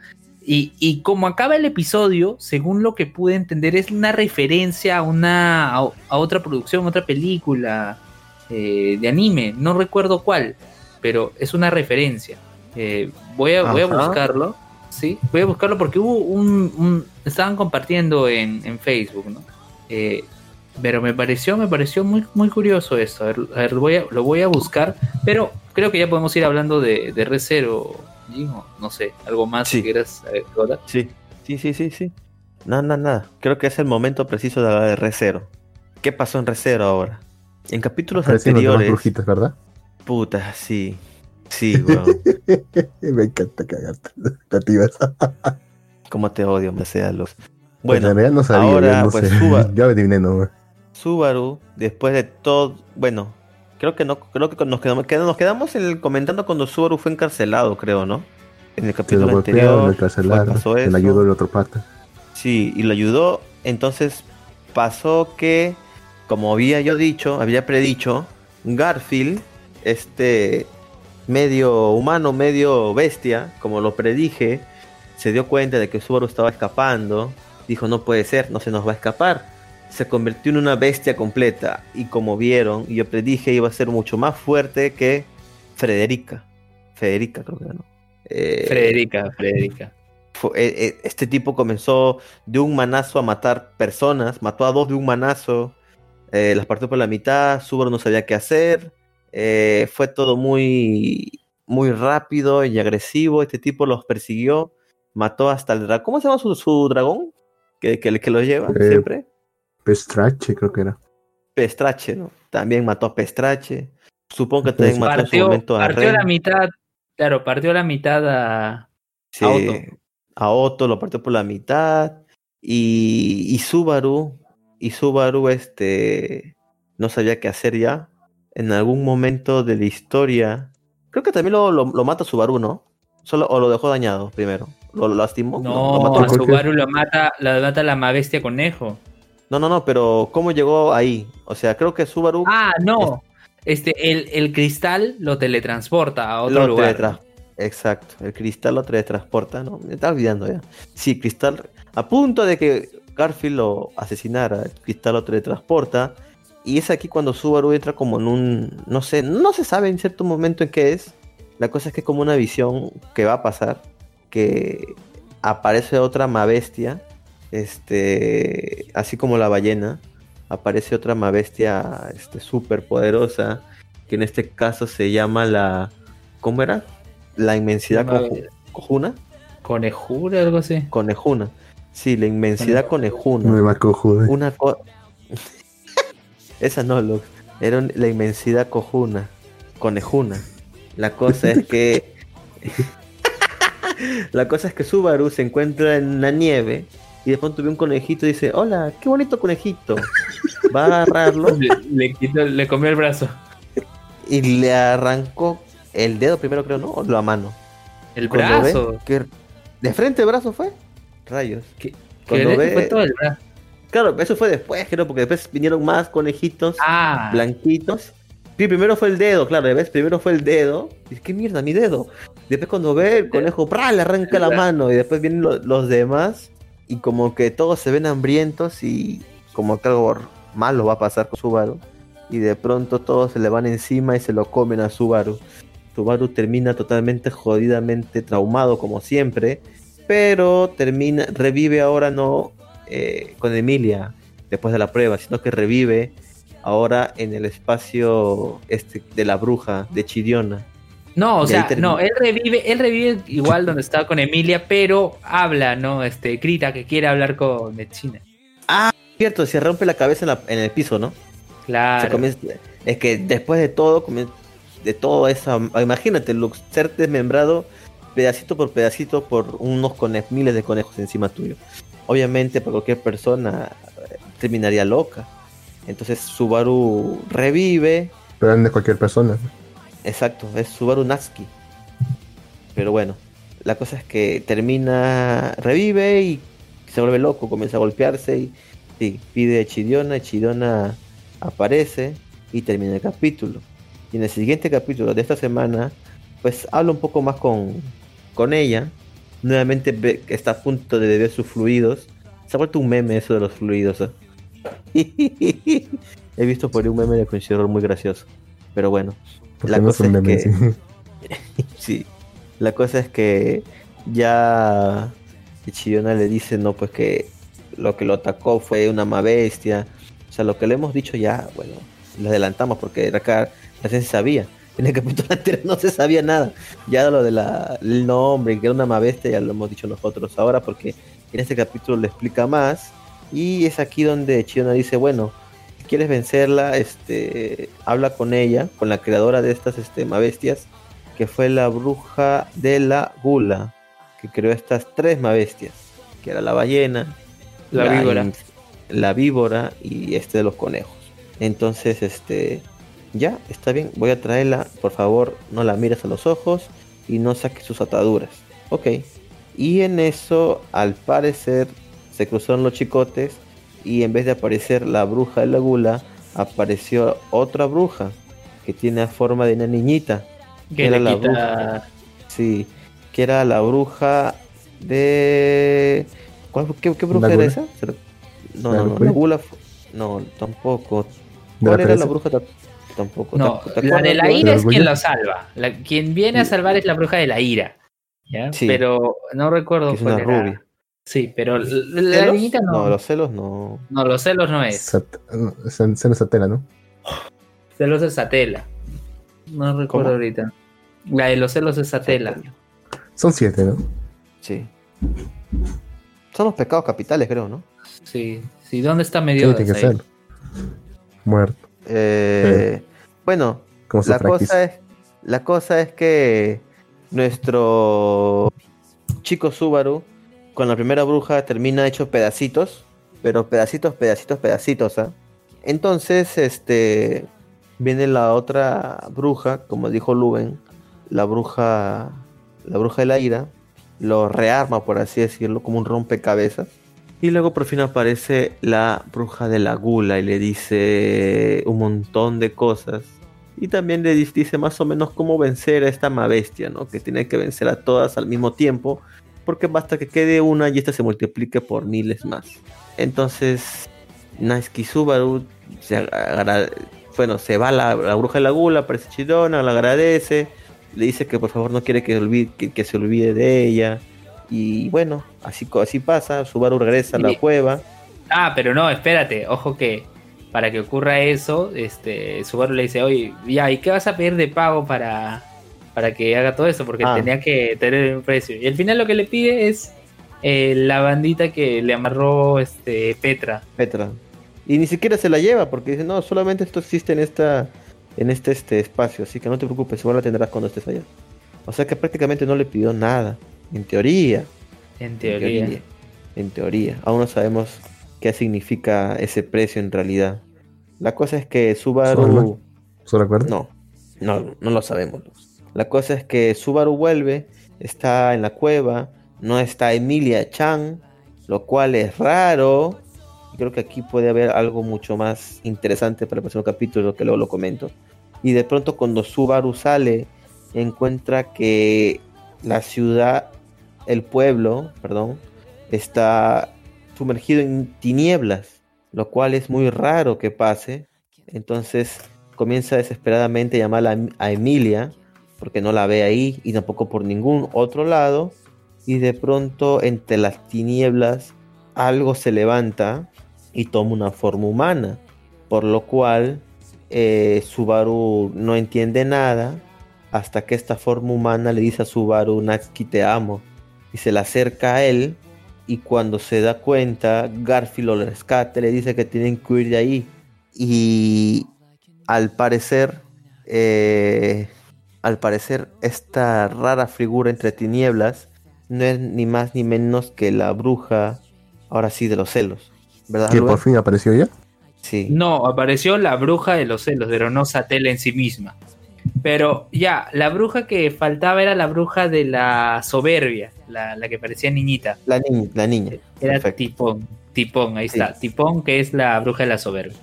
Y, y como acaba el episodio, según lo que pude entender, es una referencia a una a, a otra producción, otra película eh, de anime. No recuerdo cuál, pero es una referencia. Eh, voy, a, voy a buscarlo. Sí, voy a buscarlo porque hubo un, un- estaban compartiendo en, en Facebook, ¿no? Eh, pero me pareció, me pareció muy, muy curioso esto. A ver, a ver, voy a- lo voy a buscar. Pero creo que ya podemos ir hablando de, de Recero, Jin, o no sé, algo más Sí. que quieras acotar? Sí, sí, sí, sí, sí. Nada, nada, nada. Creo que es el momento preciso de hablar de Recero. ¿Qué pasó en Recero ahora? En capítulos anteriores. brujitas, ¿verdad? Puta, sí. Sí, weón. Me encanta cagarte. Cómo te odio, me sea los. Bueno, en realidad no sabía, ahora, yo no pues, sé. suba. ya me adiviné, no. Subaru, después de todo. Bueno, creo que no. Creo que nos quedamos, quedamos- nos quedamos en el- comentando cuando Subaru fue encarcelado, creo, ¿no? En el capítulo anterior. pasó eso. le ayudó el otro pata. Sí, y lo ayudó. Entonces pasó que, como había yo dicho, había predicho, Garfield, este medio humano, medio bestia, como lo predije, se dio cuenta de que Subaru estaba escapando. Dijo, no puede ser, no se nos va a escapar. Se convirtió en una bestia completa. Y como vieron, yo predije, iba a ser mucho más fuerte que Frederica. Federica, creo que era, ¿no? Eh, Frederica, Frederica. eh, eh, este tipo comenzó de un manazo a matar personas, mató a dos de un manazo, eh, las partió por la mitad, Subaru no sabía qué hacer, eh, fue todo muy, muy rápido y agresivo, este tipo los persiguió, mató hasta el dragón, ¿cómo se llama su, su dragón? Que, que, que lo lleva Eh, siempre. Pestrache, creo que era. Pestrache, ¿no? También mató a Pestrache. Supongo que también mató en su Partió, momento a partió Ren. la mitad, claro, partió la mitad a... Sí, a Otto. a Otto lo partió por la mitad. Y, y Subaru, y Subaru este, no sabía qué hacer ya. En algún momento de la historia, creo que también lo, lo, lo mata Subaru, ¿no? Solo, o lo dejó dañado primero. ¿Lo, lo lastimó? lo No, mató. a. Subaru lo mata, lo mata la bestia conejo. No, no, no, pero ¿cómo llegó ahí? O sea, creo que Subaru Ah, no. Este, el, el cristal lo teletransporta a otro lo lugar. teletra- Exacto, el cristal lo teletransporta, ¿no? Me estaba olvidando ya. Sí, cristal, a punto de que Garfield lo asesinara, el cristal lo teletransporta. Y es aquí cuando Subaru entra como en un, no sé, no se sabe en cierto momento en qué es. La cosa es que es como una visión que va a pasar, que aparece otra bestia, este, así como la ballena, aparece otra bestia, este, súper poderosa, que en este caso se llama la, ¿cómo era? La inmensidad coju- cojuna, Conejura, algo así. conejuna. Sí, la inmensidad conejuna. Me va cojudo. Una co- Esa no, Lux. Era la inmensidad cojuna. Conejuna. La cosa es que. la cosa es que Subaru se encuentra en la nieve y de pronto ve un conejito y dice: Hola, qué bonito conejito. va a agarrarlo Le, le quitó- le comió el brazo. y le arrancó el dedo primero, creo, ¿no? O la mano. El Cuando ve brazo. que ¿De frente el brazo fue? Rayos. Que, Cuando ve- fue todo el brazo. Claro, eso fue después, creo, porque después vinieron más conejitos Ah, blanquitos. Sí, primero fue el dedo, claro, ¿ves? Primero fue el dedo. Y dice, ¿qué mierda, mi dedo? Después cuando ve el conejo, ¡pra! le arranca la mano. Y después vienen lo- los demás. Y como que todos se ven hambrientos y como que algo malo va a pasar con Subaru. Y de pronto todos se le van encima y se lo comen a Subaru. Subaru termina totalmente jodidamente traumado como siempre. Pero termina, revive ahora no eh, con Emilia después de la prueba, sino que revive ahora en el espacio este de la bruja de Chiriona. No, o sea, no, él revive, él revive igual donde estaba con Emilia, pero habla, ¿no? Este, grita que quiere hablar con Mechina. Cierto, se rompe la cabeza en, la- en el piso, ¿no? Se Claro. comienza- es que después de todo, comienza- de todo esa, imagínate, Lux, ser desmembrado pedacito por pedacito por unos cone- miles de conejos encima tuyo. Obviamente, para cualquier persona eh, terminaría loca. Entonces Subaru revive, Pero no de cualquier persona. Exacto, es Subaru Natsuki. Pero bueno, la cosa es que termina, revive y se vuelve loco, comienza a golpearse y pide a Chidona, Chidona aparece y termina el capítulo. Y en el siguiente capítulo de esta semana, pues habla un poco más con, con ella. Nuevamente ve está a punto de beber sus fluidos. Se ha vuelto un meme eso de los fluidos. ¿eh? He visto por ahí un meme de Crunchyroll muy gracioso. Pero bueno, Porque La no cosa es que- Sí, la cosa es que ya Chiyona le dice, no, pues que lo que lo atacó fue una ma bestia. O sea, lo que le hemos dicho ya, bueno, lo adelantamos porque acá recién se sabía. En el capítulo anterior no se sabía nada. Ya lo del nombre, que era una ma bestia, ya lo hemos dicho nosotros ahora porque en este capítulo le explica más. Y es aquí donde Chiyona dice, bueno, quieres vencerla, este, habla con ella, con la creadora de estas este, ma bestias que fue la bruja de la gula, que creó estas tres mabestias, que era la ballena, La víbora. in- la víbora y este de los conejos. Entonces, este, ya, está bien, voy a traerla, por favor, no la mires a los ojos y no saques sus ataduras. Ok. Y en eso, al parecer, se cruzaron los chicotes y en vez de aparecer la bruja de la gula, apareció otra bruja que tiene forma de una niñita. Que era la quita- bruja. Sí, que era la bruja de. ¿Cuál, qué, qué bruja ¿La era esa? No, ¿La no, no, la gula. No, tampoco. ¿De la ¿Cuál era la bruja? Ta- Tampoco. No, ¿Te- te la de la ira ¿El es quien la salva. La- quien viene a salvar es la bruja de la ira. ¿ya? Sí. Pero no recuerdo Que es cuál una era. rubia. Sí, pero la, la ¿Celos? niñita no. No, No, los celos no. los celos no es. Sat- no, nos satela, ¿no? Celos es Satela. No recuerdo ¿Cómo? ahorita. La de los celos es Satela. Son siete, ¿no? Sí. Son los pecados capitales, creo, ¿no? Sí, sí. ¿Dónde está ¿Qué medio tiene que ser? Muerto. Eh, Bueno, Como su la cosa es la cosa es que nuestro chico Subaru con la primera bruja termina hecho pedacitos pero pedacitos pedacitos pedacitos ¿ah? entonces este viene la otra bruja como dijo Luben la bruja la bruja de la ira lo rearma por así decirlo como un rompecabezas y luego por fin aparece la bruja de la gula y le dice un montón de cosas. Y también le dice más o menos cómo vencer a esta bestia, ¿no? Que tiene que vencer a todas al mismo tiempo. Porque basta que quede una y esta se multiplique por miles más. Entonces, Naisuke Subaru se, agra- bueno, se va la, la bruja de la gula, aparece Chidona, la agradece. Le dice que por favor no quiere que, olvide, que, que se olvide de ella. Y bueno, así, así pasa. Subaru regresa a la cueva. Ah, pero no, espérate, ojo que para que ocurra eso, este, Subaru le dice, oye, ya, ¿y qué vas a pedir de pago para, para que haga todo eso? Porque Ah. tenía que tener un precio. Y al final lo que le pide es eh, la bandita que le amarró este Petra. Petra. Y ni siquiera se la lleva porque dice, no, solamente esto existe en esta en este, este espacio, así que no te preocupes, igual la tendrás cuando estés allá. O sea que prácticamente no le pidió nada, en teoría. En En teoría. En teoría. Aún no sabemos qué significa ese precio en realidad. La cosa es que Subaru... Solo. ¿Se recuerda? No, no, no lo sabemos. La cosa es que Subaru vuelve, está en la cueva, no está Emilia Chan, lo cual es raro. Creo que aquí puede haber algo mucho más interesante para el próximo capítulo, que luego lo comento. Y de pronto cuando Subaru sale, encuentra que la ciudad, el pueblo, perdón, está sumergido en tinieblas, lo cual es muy raro que pase. Entonces comienza desesperadamente a llamar a, a Emilia, porque no la ve ahí y tampoco por ningún otro lado. Y de pronto entre las tinieblas algo se levanta y toma una forma humana, por lo cual eh, Subaru no entiende nada hasta que esta forma humana le dice a Subaru, Natsuki te amo, y se le acerca a él y cuando se da cuenta, Garfield lo rescata, le dice que tienen que huir de ahí y al parecer, eh, al parecer esta rara figura entre tinieblas no es ni más ni menos que la bruja, ahora sí, de los celos, ¿verdad? ¿Que por fin apareció ya? Sí. No, apareció la bruja de los celos, pero no Satela en sí misma. Pero ya, la bruja que faltaba era la bruja de la soberbia, la, la que parecía niñita. La, ni- la niña. Era Perfecto. Tipón. Tipón, ahí Sí. está. Tipón, que es la bruja de la soberbia.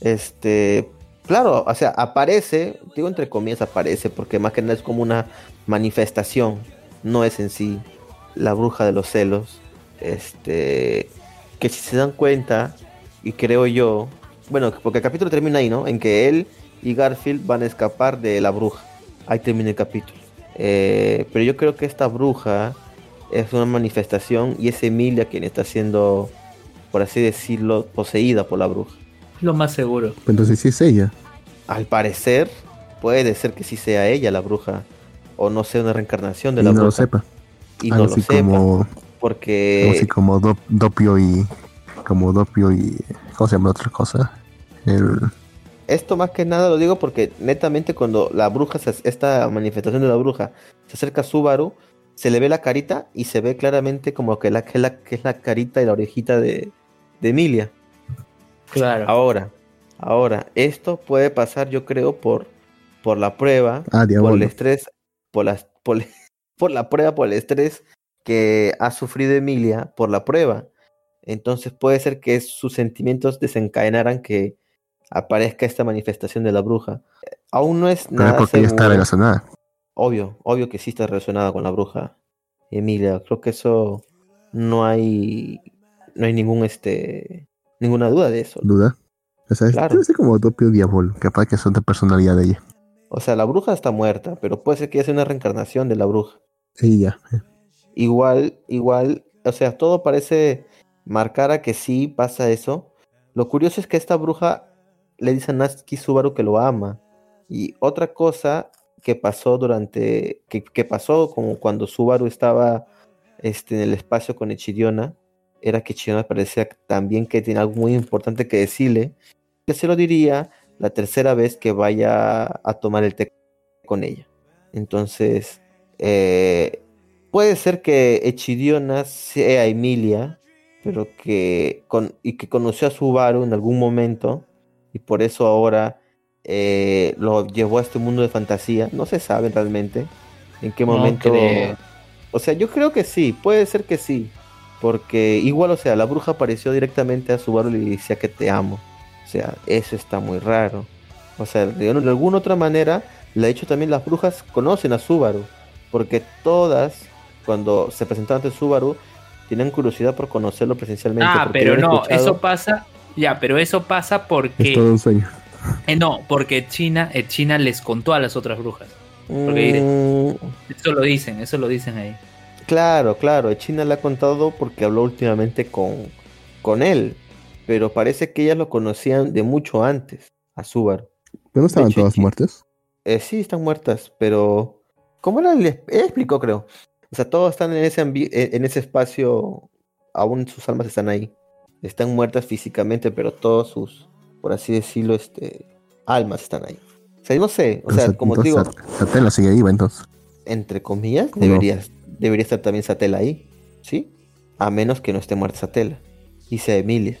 Este, claro, o sea, aparece, digo entre comillas aparece, porque más que nada es como una manifestación, no es en sí la bruja de los celos. Este, que si se dan cuenta, y creo yo, bueno, porque el capítulo termina ahí, ¿no? En que él y Garfield van a escapar de la bruja. Ahí termina el capítulo. Eh, pero yo creo que esta bruja es una manifestación y es Emilia quien está siendo, por así decirlo, poseída por la bruja. Lo más seguro. Entonces sí es ella. Al parecer, puede ser que sí sea ella la bruja. O no sea una reencarnación de y la no lo bruja. sepa. Y no algo lo así sepa. como, algo Porque así como Dop- Dopio y. Como Dopio y. ¿Cómo se llama la otra cosa? El. esto más que nada lo digo porque netamente cuando la bruja, se- esta manifestación de la bruja, se acerca a Subaru, se le ve la carita y se ve claramente como que, la, que, es la, que es la carita y la orejita de, de Emilia. Claro. Ahora, ahora, esto puede pasar yo creo por, por la prueba Ah, por el estrés, por, las, por, por la prueba, por el estrés que ha sufrido Emilia por la prueba. Entonces puede ser que sus sentimientos desencadenaran que aparezca esta manifestación de la bruja. Aún no es Pero es nada porque ella está seguro. relacionada. Obvio, obvio que sí está relacionada con la bruja. Emilia, creo que eso no hay no hay ningún este ninguna duda de eso. ¿Duda? O sea, es- Claro. debe ser como Dopio Diablo. Capaz que son de personalidad de ella. O sea, la bruja está muerta, pero puede ser que ella sea una reencarnación de la bruja. Ella. Igual, igual, o sea, todo parece marcar a que sí pasa eso. Lo curioso es que esta bruja le dice a Natsuki Subaru que lo ama. Y otra cosa que pasó durante, que, que pasó como cuando Subaru estaba este, en el espacio con Echiriona, era que Echiriona parecía también que tiene algo muy importante que decirle, que se lo diría la tercera vez que vaya a tomar el té con ella. Entonces, eh, puede ser que Echiriona sea Emilia, pero que con, y que conoció a Subaru en algún momento y por eso ahora eh, lo llevó a este mundo de fantasía. No se sabe realmente en qué momento. O sea, yo creo que sí, puede ser que sí, porque igual, o sea, la bruja apareció directamente a Subaru y le decía que te amo. O sea, eso está muy raro. O sea, de, de alguna otra manera, de hecho también las brujas conocen a Subaru, porque todas, cuando se presentaban ante Subaru, tenían curiosidad por conocerlo presencialmente. Ah, pero no, escuchado- eso pasa. Ya, pero eso pasa Es porque. todo un sueño. eh, no, porque China, eh, China les contó a las otras brujas. porque- Mm, Eso lo dicen, eso lo dicen ahí. Claro, claro, China le ha contado porque habló últimamente con, con él, pero parece que ellas lo conocían de mucho antes, a Subaru. ¿Pero no estaban hecho, todas muertas? Eh, sí, están muertas, pero... ¿Cómo era? Él explicó, creo. O sea, todos están en ese, en ese espacio, aún sus almas están ahí. Están muertas físicamente, pero todos sus, por así decirlo, este, almas están ahí. O sea, no sé, o sea, como te digo, Sat- Satela sigue viva entonces. entre comillas, ¿Cómo no? debería, debería estar también Satela ahí, ¿sí? A menos que no esté muerta Satela y sea Emilia.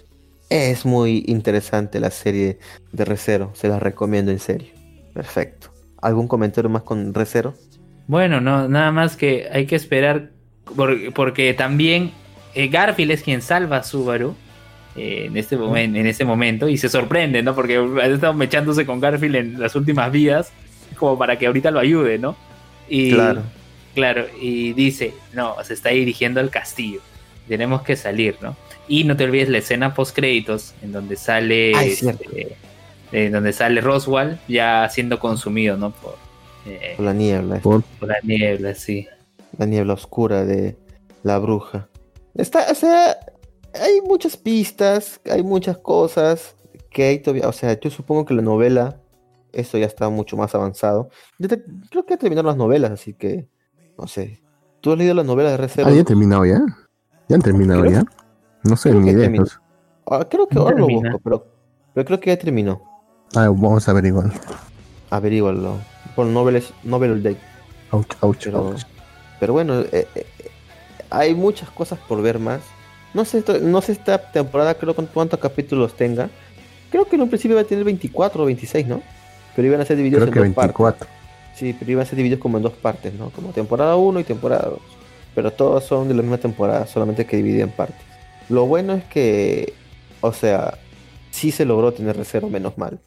Es muy interesante la serie de Recero, se la recomiendo en serio. Perfecto. ¿Algún comentario más con Recero? Bueno, no, nada más que hay que esperar por- porque también eh, Garfield es quien salva a Subaru eh, en este momento, en ese momento y se sorprende, ¿no? Porque ha estado mechándose con Garfield en las últimas vidas como para que ahorita lo ayude, ¿no? Y Claro. Claro, y dice, no, se está dirigiendo al castillo. Tenemos que salir, ¿no? Y no te olvides la escena post créditos en donde sale Ay, cierto. este, en donde sale Roswell ya siendo consumido, ¿no? Por, eh, Por la niebla, Por- por la niebla, sí. la niebla oscura de la bruja. Está, o sea, hay muchas pistas, hay muchas cosas que hay todavía. O sea, yo supongo que la novela, esto ya está mucho más avanzado. Yo te- creo que ya terminaron las novelas, así que, no sé. ¿Tú has leído las novelas de Recero? Ah, ya han terminado ya. Ya han terminado Creo ya. No sé, creo ni que idea. terminó. Ah, creo que ahora lo busco, pero, pero creo que ya terminó. Ah, vamos a averiguar. Averígualo. Por noveles, Novel Day. Ouch, ouch, Pero, ouch. pero bueno, eh, eh, hay muchas cosas por ver más. No sé, esto- no sé esta temporada, creo con cuántos capítulos tenga. Creo que en un principio iba a tener 24 o 26, ¿no? Pero iban a ser divididos Creo que en dos partes. 24. Sí, pero iban a ser divididos como en dos partes, ¿no? Como temporada 1 y temporada 2. Pero todos son de la misma temporada, solamente que dividida en partes. Lo bueno es que, o sea, sí se logró tener reserva, menos mal.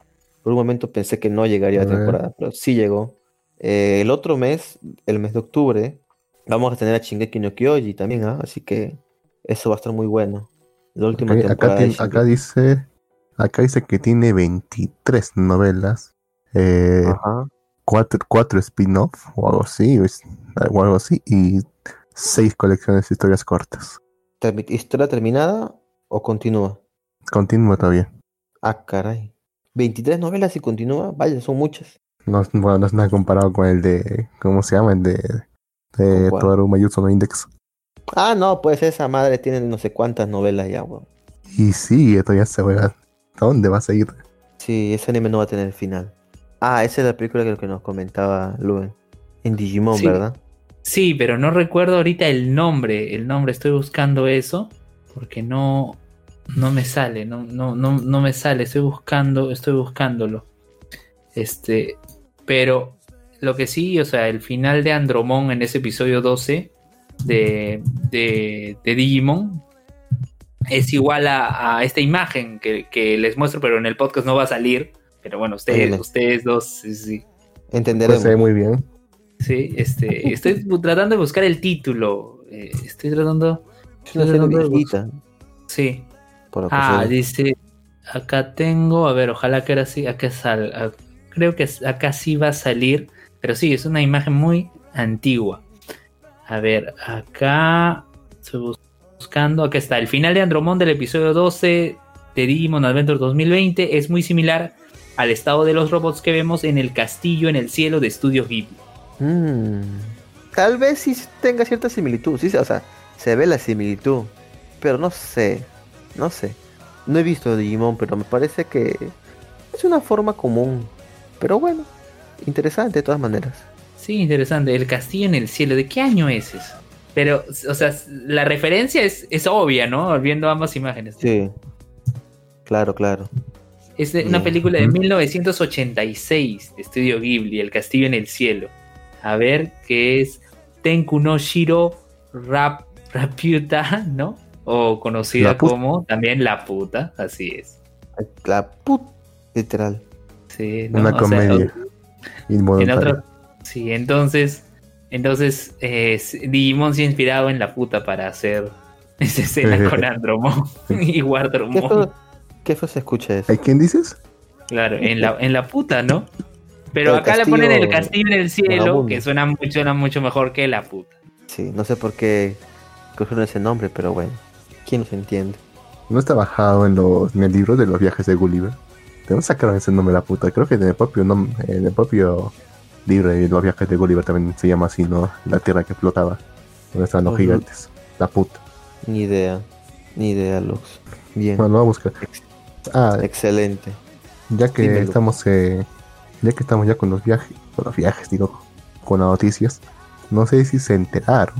Por un momento pensé que no llegaría A la temporada, pero sí llegó. Eh, el otro mes, el mes de octubre, vamos a tener a Shingeki no Kyoji también, ¿ah? Así que eso va a estar muy bueno. La última temporada acá dice acá dice que tiene 23 novelas, eh, Ajá. Cuatro, cuatro spin-off o algo así, o, algo así, y seis colecciones de historias cortas. ¿Historia terminada o continúa? Continúa todavía. Ah, caray. 23 novelas y continúa. Vaya, son muchas. No, bueno, no es nada comparado con el de, ¿cómo se llama? El de, de. Toru Mayutsu no Index. Ah, no, pues esa madre tiene no sé cuántas novelas ya, weón. Y sí, esto ya se juega. ¿A dónde va a seguir? Sí, ese anime no va a tener final. Ah, esa es la película que, que nos comentaba Luen. En Digimon, Sí. ¿verdad? Sí, pero no recuerdo ahorita el nombre. El nombre, estoy buscando eso. Porque no, no me sale. No, no, no, no me sale. Estoy buscando, estoy buscándolo. Este. Pero lo que sí, o sea, el final de Andromon en ese episodio 12 de, de, de Digimon es igual a, a esta imagen que, que les muestro, pero en el podcast no va a salir. Pero bueno, ustedes, ustedes dos, sí, sí. Entenderemos. Pues se ve muy bien. Sí, este, estoy tratando de buscar el título. eh, estoy tratando. de. Sí. Por Ah, dice. Acá tengo. A ver, ojalá que ahora sí. Acá sal, creo que acá sí va a salir. Pero sí, es una imagen muy antigua. A ver, acá. Estoy bus- buscando. Acá está. El final de Andromón del episodio 12 de Digimon Adventure 2020 es muy similar al estado de los robots que vemos en el castillo en el cielo de Estudios Ghibli. Mm, tal vez sí tenga cierta similitud. Sí, o sea, se ve la similitud. Pero no sé. No sé. No he visto Digimon, pero me parece que es una forma común. Pero bueno, interesante de todas maneras. Sí, interesante. El castillo en el cielo. ¿De qué año es eso? Pero, o sea, la referencia es, es obvia, ¿no? Viendo ambas imágenes. Sí. Claro, claro. Es de- una película de Ujú. 1986 de Estudio Ghibli, El castillo en el cielo. A ver, que es Tenku no Shiro Rap, Raputa, ¿no? O conocida puta. como también La Puta, así es. La put. Literal. Sí, ¿no? Una O sea, comedia. En otro, sí, entonces, entonces eh, Digimon se ha inspirado en la puta para hacer esa escena con Andromon y ¿Qué Wardromon. fue, qué fue se escucha eso? ¿Hay quién dices? Claro, en la, en la puta, ¿no? Pero El acá le ponen el castillo en el cielo, que suena mucho, suena mucho mejor que la puta. Sí, no sé por qué cogieron ese nombre, pero bueno. ¿Quién los entiende? No está bajado en, los, en el libro de los viajes de Gulliver. ¿De dónde sacaron ese nombre la puta? Creo que en el propio, en el propio libro de los viajes de Gulliver también se llama así, ¿no? La tierra que flotaba. Donde estaban los gigantes. La puta. Ni idea. Ni idea, Lux. Bien. Bueno, lo voy a buscar. Ah, Excelente. ya que dímelo. estamos eh, ya que estamos ya con los viajes, con los viajes, digo, con las noticias, no sé si se enteraron.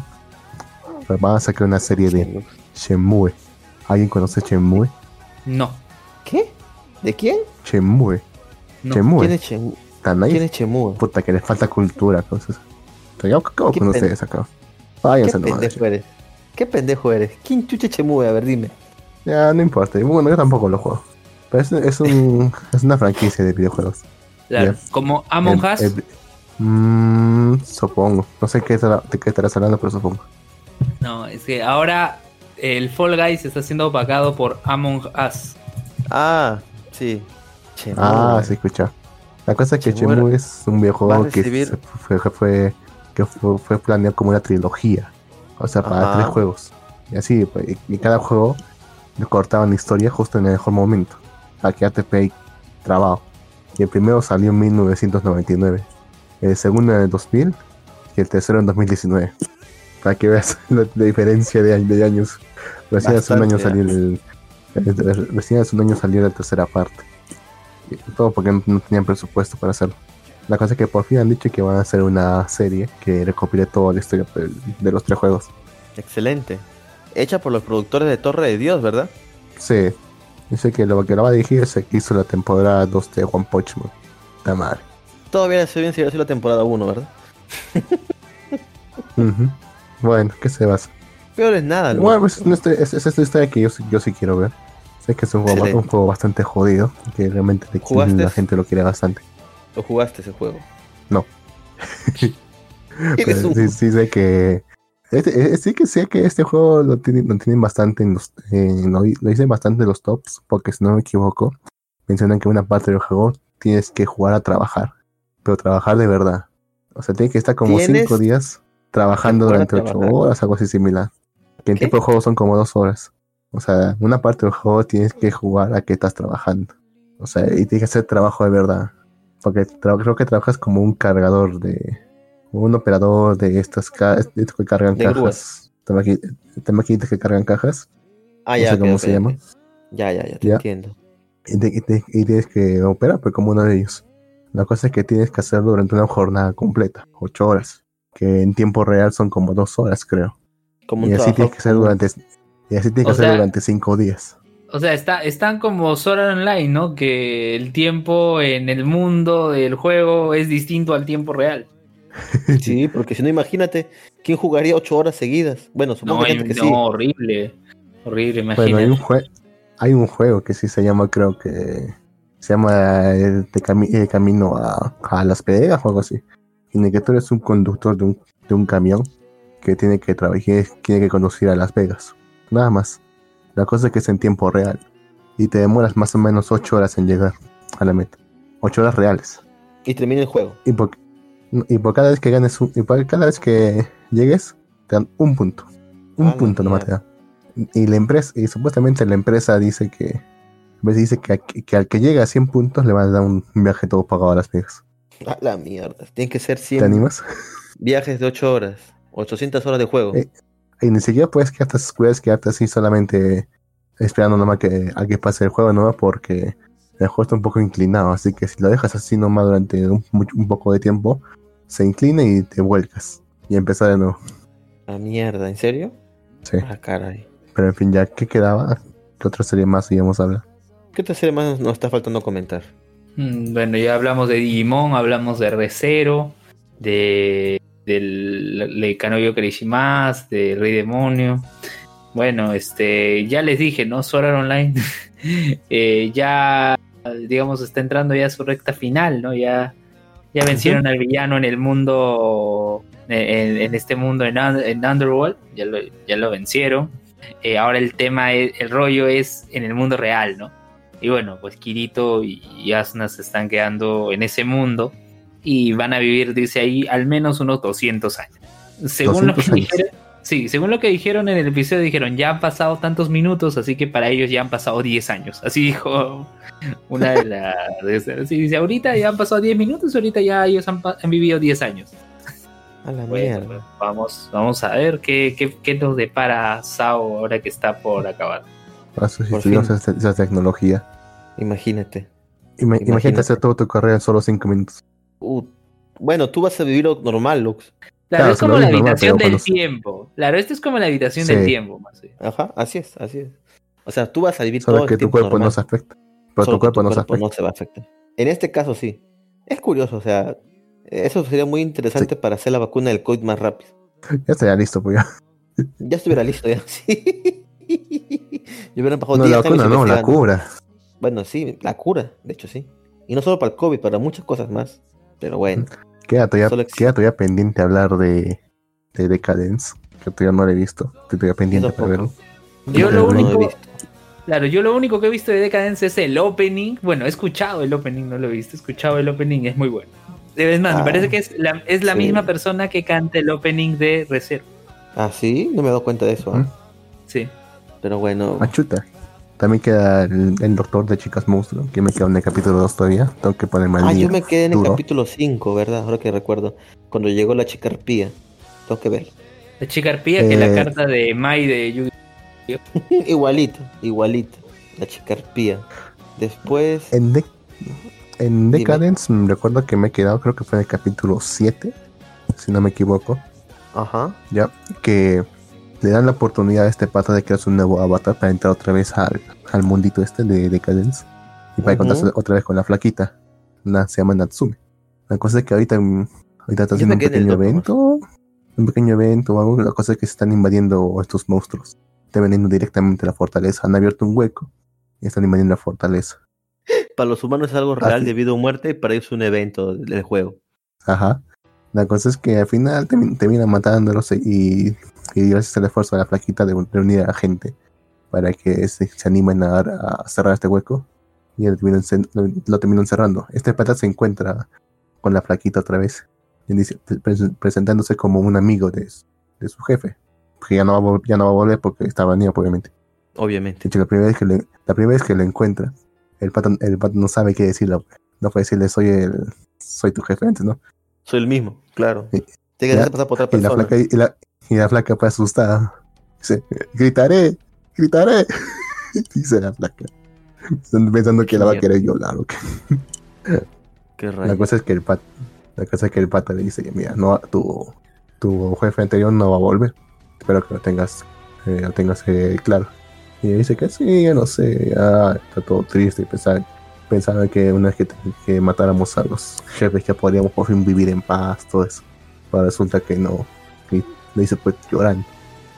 pero Van a sacar una serie de. Shenmue. ¿Alguien conoce Shenmue? No, ¿Qué? ¿De quién? Chemue. no. Chemue. ¿Quién es ahí. ¿Quién es Chemue? Puta, que les falta cultura, entonces. Yo acabo ¿Qué con ustedes acá. ¿Qué Váyanse nomás. pendejo eres? ¿Qué pendejo eres? ¿Quién chucha Chemue? A ver, dime. Ya, no importa. Bueno, yo tampoco lo juego. Pero es, es, un, es una franquicia de videojuegos. Claro, como Among El- Us, el- mm, supongo. No sé qué estará- de qué estarás hablando, pero supongo. no, es que ahora el Fall Guys está siendo opacado por Among Us. Ah, sí. Ah, sí, escucha. La cosa es que Chemu es un videojuego que recibir- se fue, que fue, que fue, fue planeado como una trilogía. O sea, para Ajá. tres juegos. Y así, y, y cada juego le cortaban la historia justo en el mejor momento. Para quedarte ahí trabado. Y el primero salió en 1999. El segundo en el 2000. Y el tercero en 2019. Para que veas la, la diferencia de, año- de años. Recién hace un año salió el, el- recién hace un año salió la tercera parte. Y todo porque no, no tenían presupuesto para hacerlo. La cosa es que por fin han dicho que van a hacer una serie que recopile toda la historia de los tres juegos. Excelente. Hecha por los productores de Torre de Dios, ¿verdad? Sí. Dice que lo que lo va a dirigir es el que hizo la temporada 2 de One Punch Man. La madre. Todavía se bien si sido la temporada 1, ¿verdad? Bueno, ¿qué se basa? Peor es nada, ¿no? Bueno, pues es, es, es esta historia que yo, sí- yo sí quiero ver. Sé que es un juego, Excelente. un juego bastante jodido. Que realmente ¿Jugaste? la gente lo quiere bastante. ¿Lo jugaste ese juego? No. Pero sí, sí sé que. Este- eh, sí que sé que este juego lo tienen, lo tienen bastante en los. eh, lo, lo dicen bastante en los tops, porque si no me equivoco, mencionan que una parte del juego tienes que jugar a trabajar. Pero trabajar de verdad. O sea, tienes que estar como cinco días trabajando durante ocho horas, algo así similar. Que en ¿Qué? tipo de juego son como dos horas. O sea, una parte del juego tienes que jugar a que estás trabajando. O sea, y tienes que hacer trabajo de verdad. Porque creo que trabajas como un cargador de. Un operador de estas de estos que cargan De cajas. Te maqui- te maquinitas que cargan cajas. Ah, no ya, sé ok, cómo ok, se llama. ok. Ya, ya, ya, te Ya. entiendo. Y, te- y te- y tienes que operar pues, como uno de ellos. La cosa es que tienes que hacerlo durante una jornada completa, ocho horas. Que en tiempo real son como dos horas, creo. Como Y así tienes que hacer durante. Y así tienes que O hacer sea- durante cinco días. O sea, está, están como Sword Art Online, ¿no? Que el tiempo en el mundo del juego es distinto al tiempo real. Sí, porque si no, imagínate, ¿quién jugaría ocho horas seguidas? Bueno, supongo No, que hay no, sí. horrible. Horrible, Bueno, imagínate. hay un, jue- hay un juego que sí se llama, creo que. Se llama el de cami- el Camino a, a Las Vegas o algo así. En el que tú eres un conductor de un, de un camión que tiene que trabajar, tiene que conducir a Las Vegas. Nada más. La cosa es que es en tiempo real. Y te demoras más o menos 8 horas en llegar a la meta. 8 horas reales. Y termina el juego. Y por, y por cada vez que ganes un- y por cada vez que llegues, te dan un punto. Un punto nomás te dan. Y la empresa, y supuestamente la empresa dice que a veces dice que, que al que llega a 100 puntos le van a dar un viaje todo pagado a Las Vegas. A la mierda. Tienen que ser ¿Te 100 animas? viajes de 8 horas. 800 horas de juego. Eh, Y ni siquiera puedes quedarte, puedes quedarte así solamente esperando nomás que, a que pase el juego nomás porque el juego está un poco inclinado. Así que si lo dejas así nomás durante un poco de tiempo, se inclina y te vuelcas. Y empezar de nuevo. La mierda, ¿en serio? Sí. Ah, caray. Pero en fin, ya, ¿qué quedaba? ¿Qué otra serie más íbamos a hablar? ¿Qué otra serie más nos está faltando comentar? Mm, Bueno, ya hablamos de Digimon, hablamos de ReZero, de del de Kanoyo Kirishimas, de Rey Demonio. Bueno, este, ya les dije, ¿no? Sword Art Online eh, ya, digamos, está entrando ya a su recta final, ¿no? Ya, ya vencieron al villano en el mundo, en, en este mundo en, en Underworld, ya lo, ya lo vencieron. Eh, ahora el tema, es- el rollo es en el mundo real, ¿no? Y bueno, pues Kirito y, y Asuna se están quedando en ese mundo y van a vivir, dice ahí, al menos unos 200 años. Según lo que 200 años. dijeron, sí, según lo que dijeron en el episodio, dijeron, ya han pasado tantos minutos, así que para ellos ya han pasado 10 años. Así dijo una de las... Sí, dice, ahorita ya han pasado 10 minutos, ahorita ya ellos han, vivido 10 años. A la Bueno, mierda. pues, vamos, vamos a ver qué, qué, qué nos depara Sao ahora que está por acabar. Existimos fin. esa, esa tecnología. Imagínate. Ima- imagínate. Hacer todo tu carrera en solo 5 minutos. Uh, bueno, tú vas a vivir lo normal, Lux. Claro, Claro, es se como la habitación del cuando- tiempo. Claro, esto es como la habitación Sí. del tiempo, más. Ajá, así es, así es. O sea, tú vas a vivir Solo todo que el tu tiempo cuerpo no se afecta. Pero solo tu cuerpo no se afecta. no se va a afectar. En este caso sí. Es curioso, o sea, eso sería muy interesante para hacer la vacuna del COVID más rápido. Ya estaría listo, pues ya. Ya estuviera listo ya, sí. Yo hubieran pasado No, 10 la años vacuna no, la cura. Bueno, sí, la cura, de hecho sí. Y no solo para el COVID, para muchas cosas más. Pero bueno, Queda todavía, queda todavía pendiente hablar de, de Decadence, que todavía no lo he visto. Estoy todavía pendiente Yo para verlo. Yo lo no único- visto. Claro, yo lo único que he visto de Decadence es el opening. Bueno, he escuchado el opening, no lo he visto. He escuchado el opening, es muy bueno. Es más, me Ah, parece que es la, es la sí. misma persona que canta el opening de Reserva. Ah, sí, no me he dado cuenta de eso. ¿ah? ¿Mm? Sí. Pero bueno, Machuta. También queda el, el doctor de Chicas Monstruo, que me queda en el capítulo 2 todavía. Tengo que ponerme al ah, día. yo me quedé en el capítulo 5, ¿verdad? Ahora que recuerdo. Cuando llegó la chica arpía. Tengo que ver. La chica arpía, que es Eh. la carta de Mai de Yu igualito, igualito. La chica arpía. Después. En, De- en. Decadence, recuerdo que me he quedado, creo que fue en el capítulo 7, si no me equivoco. Ajá. Ya, que le dan la oportunidad a este pata de crear su nuevo avatar para entrar otra vez al, al mundito este de Decadence y para encontrarse otra vez con la flaquita. Una, se llama Natsume. La cosa es que ahorita, ahorita está haciendo un pequeño evento, un pequeño evento o algo. La cosa es que se están invadiendo estos monstruos. Están veniendo directamente a la fortaleza. Han abierto un hueco y están invadiendo la fortaleza. Para los humanos es algo real Así. de vida o muerte y para ellos es un evento del juego. Ajá. La cosa es que al final termi- termina matándolos y, y gracias al esfuerzo de la flaquita de reunir a la gente para que se, se animen a, a cerrar este hueco y lo terminan, lo, lo terminan cerrando. Este pata se encuentra con la flaquita otra vez y dice- pre- presentándose como un amigo de, su- de su jefe. Que ya no, va ya no va a volver porque estaba niño, obviamente. De Obviamente. hecho, la primera vez que le, la primera vez que lo encuentra, el pata, el pata no sabe qué decirle. No puede decirle soy el soy tu jefe antes, ¿no? Soy el mismo, claro. Ya. quedas pasar por otra Y la persona. flaca, y la, y la flaca pues asustada. Dice, gritaré, gritaré. Dice la flaca. Pensando que la va a querer violar o qué. Qué La cosa es que el pata, la cosa es que el pata le dice, mira, no, tu, tu jefe anterior no va a volver. Espero que lo tengas, eh, lo tengas eh, claro. Y ella dice que sí, ya no sé, ya está todo triste. Pensaba, pensaba que una vez que, que matáramos a los jefes ya podríamos por fin vivir en paz, todo eso. Pero resulta que no. Y le dice pues llorando.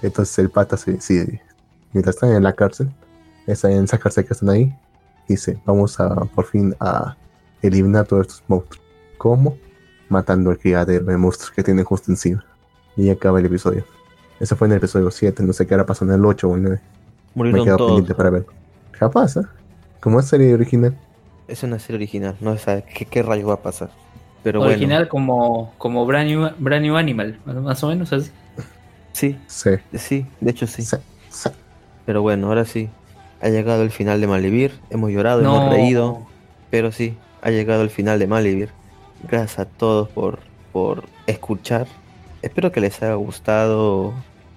Entonces el pata se decide, mientras están en la cárcel, están en esa cárcel que están ahí, dice, vamos a por fin a eliminar todos estos monstruos. ¿Cómo? Matando al criadero de monstruos que tienen justo encima. Y acaba el episodio. Eso fue en el episodio 7, no sé qué ahora pasó en el 8 o el 9. Me Murieron quedo todos. pendiente para ver. Capaz, ¿eh? Como es serie original. Es una serie original. No se sabe qué, qué rayos va a pasar. Pero Original como, como Brand, New, Brand New Animal, más- más o menos así. Sí, Sí. sí, de hecho sí. sí, sí. Pero bueno, ahora sí. Ha llegado el final de Malivir. Hemos llorado, No. hemos reído. Pero sí, ha llegado el final de Malivir. Gracias a todos por, por escuchar. Espero que les haya gustado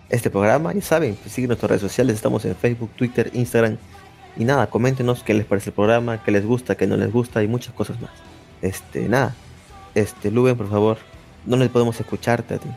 este programa. Ya saben, siguen nuestras redes sociales. Estamos en Facebook, Twitter, Instagram. Y nada, coméntenos qué les parece el programa, qué les gusta, qué no les gusta y muchas cosas más. Este, nada. Este, Luben, por favor. No les podemos escucharte a ti.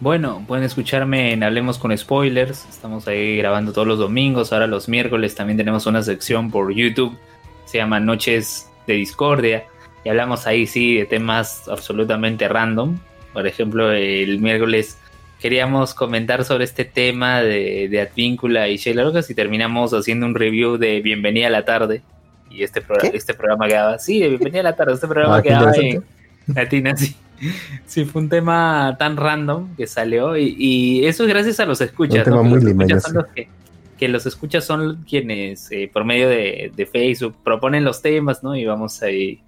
Bueno, pueden escucharme en Hablemos con Spoilers. Estamos ahí grabando todos los domingos. Ahora los miércoles también tenemos una sección por YouTube. Se llama Noches de Discordia. Y hablamos ahí, sí, de temas absolutamente random. Por ejemplo, el miércoles queríamos comentar sobre este tema de, de Advíncula y Sheila Locas y terminamos haciendo un review de Bienvenida a la tarde. Y este, pro- ¿Qué? este programa quedaba, sí, de Bienvenida a la tarde. Este programa Ah, quedaba en. Latina, sí. Sí, fue un tema tan random que salió y, y eso es gracias a los escuchas. Un tema ¿no? Muy los escuchas son los que, que los escuchas son quienes eh, por medio de, de Facebook proponen los temas, ¿no? Y vamos ahí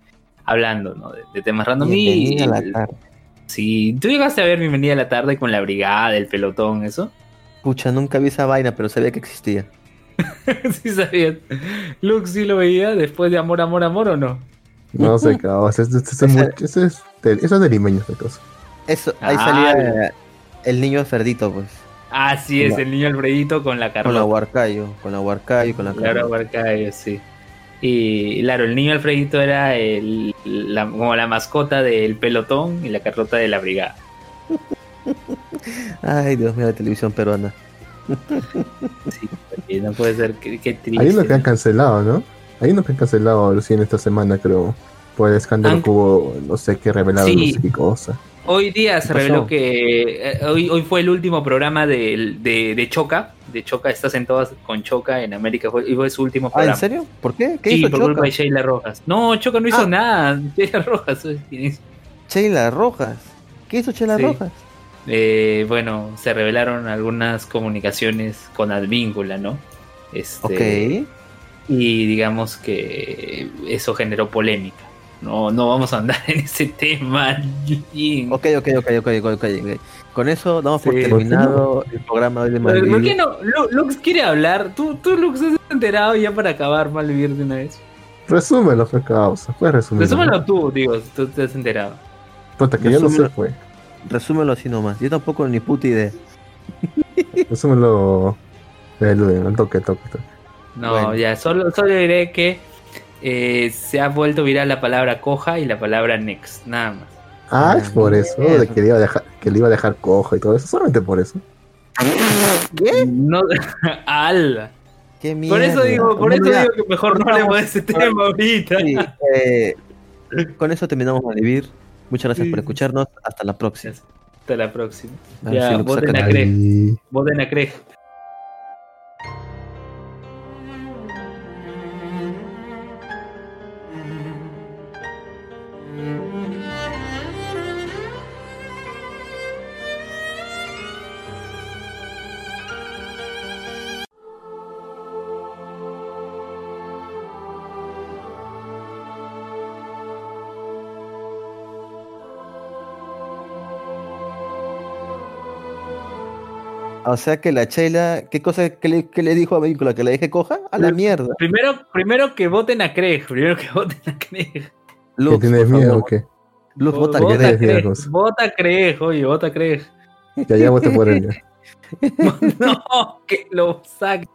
hablando, ¿no? De, de temas random. Y, Bienvenida a la tarde. Sí, tú llegaste a ver Bienvenida a la tarde con la brigada, el pelotón, eso. Pucha, nunca vi esa vaina, pero sabía que existía. sí sabías. Lux sí lo veía después de Amor, Amor, Amor o no. No sé, cabrón. Es es eso es de limeños, de cosa. Eso, ahí Ah, salía eh, el niño Ferdito, pues. Así es, Hola. el niño Alfredito con la Con la Carlota. Huarcayo, con la Huarcayo, con la Claro, Carlota. Barcayo, sí. Y claro, el niño Alfredito era el, la- como la mascota del pelotón y la Carlota de la brigada. Ay, Dios mío, la televisión peruana. Sí, porque no puede ser, qué, qué triste. Hay uno que han cancelado, ¿no? Hay uno que han cancelado recién esta semana, creo. Por el escándalo que hubo, no sé qué revelado, Sí. no sé qué cosa. Hoy día se reveló que eh, hoy, hoy fue el último programa de, de, de Choca. De Choca, estás en todas con Choca en América. Fue, y fue su último Ah, programa. ¿en serio? ¿Por qué? ¿Qué Sí, hizo por culpa de Sheila Rojas. No, Choca no hizo Ah. nada. Sheila Rojas. Sheila Rojas. ¿Qué hizo Sheila Sí. Rojas? Eh, bueno, se revelaron algunas comunicaciones con Advíncula, ¿no? Este, Ok. Y digamos que eso generó polémica. No, no vamos a andar en ese tema. Ok, ok, ok, ok, ok, ok. Con eso damos por Sí. terminado el programa de hoy de ¿Por Malvivir. qué no? Lu- Lux quiere hablar. Tú, tú Lux, has enterado ya para acabar Malvivir de una vez. Resúmelo, fue causa. Puedes resumirlo. Resúmelo tú, digo, si tú te has enterado. Puta, que yo no sé, Resúmelo. fue. Resúmelo así nomás. Yo tampoco ni puta idea. Resúmelo. Eh, Luden, al toque, toque, toque. No, Bueno. ya, solo, solo diré que eh, se ha vuelto viral la palabra coja y la palabra next, nada más. Ah, es por eso, de que le iba a dejar, que le iba a dejar cojo y todo eso, solamente por eso. ¿Qué? No, ala. ¿Qué mierda? Por eso digo, por eso digo que mejor no hablemos de ese tema ahorita. sí, eh, con eso terminamos Malvivir. Muchas gracias por escucharnos. Hasta la próxima. Hasta la próxima. Ya, voten a la- Craig. Voten a Craig. O sea que la Sheila, ¿qué cosa que le, que le dijo a Víncula? ¿Que le dije coja? A la mierda. Primero, primero que voten a Craig. Primero que voten a Craig. ¿Que Lux, tienes miedo o qué? Lux, vota que a Craig. Vota a Craig, oye, vota a Craig. Ya, ya voté por él. No, que lo saque.